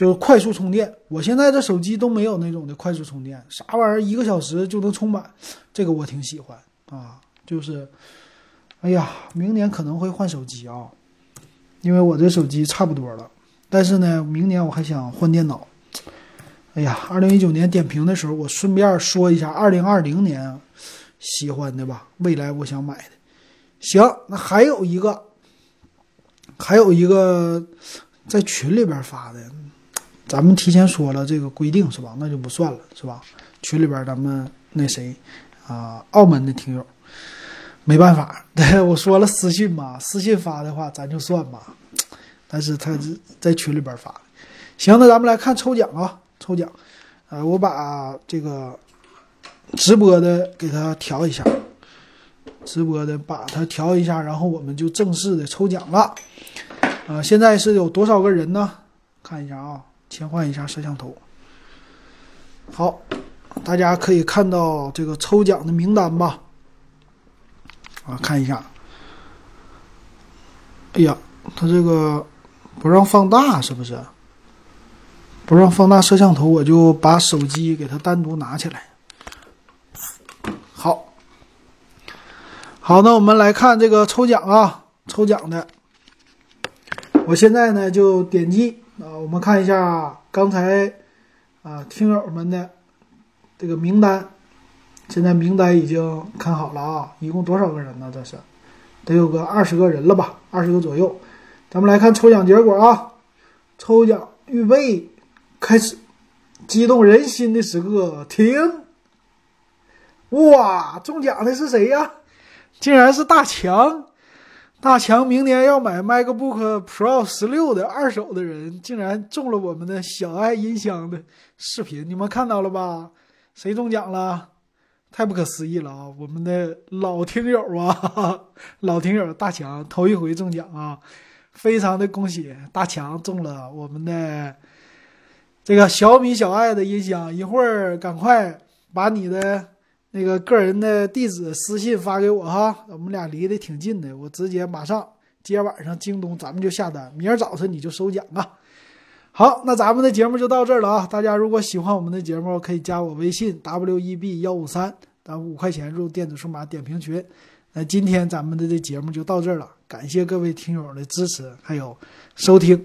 就是快速充电。我现在这手机都没有那种的快速充电，啥玩意儿一个小时就能充满，这个我挺喜欢啊。就是，哎呀，明年可能会换手机啊，因为我这手机差不多了。但是呢，明年我还想换电脑。哎呀，二零一九年点评的时候，我顺便说一下二零二零年喜欢的吧，未来我想买的。行，那还有一个。还有一个在群里边发的，咱们提前说了这个规定是吧？那就不算了是吧？群里边咱们那谁啊，澳门的听友，没办法，对 我说了私信嘛，私信发的话咱就算吧。但是他在群里边发。行，那咱们来看抽奖啊，抽奖，呃，我把这个直播的给他调一下，直播的把它调一下，然后我们就正式的抽奖了。啊、现在是有多少个人呢？看一下啊，切换一下摄像头。好，大家可以看到这个抽奖的名单吧。啊，看一下。哎呀，它这个不让放大，是不是？不让放大摄像头，我就把手机给它单独拿起来。好，好，那我们来看这个抽奖啊，抽奖的。我现在呢就点击啊，我们看一下刚才啊听友们的这个名单。现在名单已经看好了啊，一共多少个人呢？这是得有个二十个人了吧，二十个左右。咱们来看抽奖结果啊，抽奖预备开始，激动人心的时刻停。哇，中奖的是谁呀？竟然是大强！大强明年要买 MacBook Pro 十六的二手的人，竟然中了我们的小爱音箱的视频，你们看到了吧？谁中奖了？太不可思议了啊！我们的老听友啊，哈 哈老听友大强头一回中奖啊，非常的恭喜大强中了我们的这个小米小爱的音箱。一会儿赶快把你的那个个人的地址私信发给我哈，我们俩离得挺近的，我直接马上今天晚上京东咱们就下单，明儿早晨你就收奖啊。好，那咱们的节目就到这儿了啊！大家如果喜欢我们的节目，可以加我微信 w e b 幺五三，咱五块钱入电子数码点评群。那今天咱们的这节目就到这儿了，感谢各位听友的支持还有收听，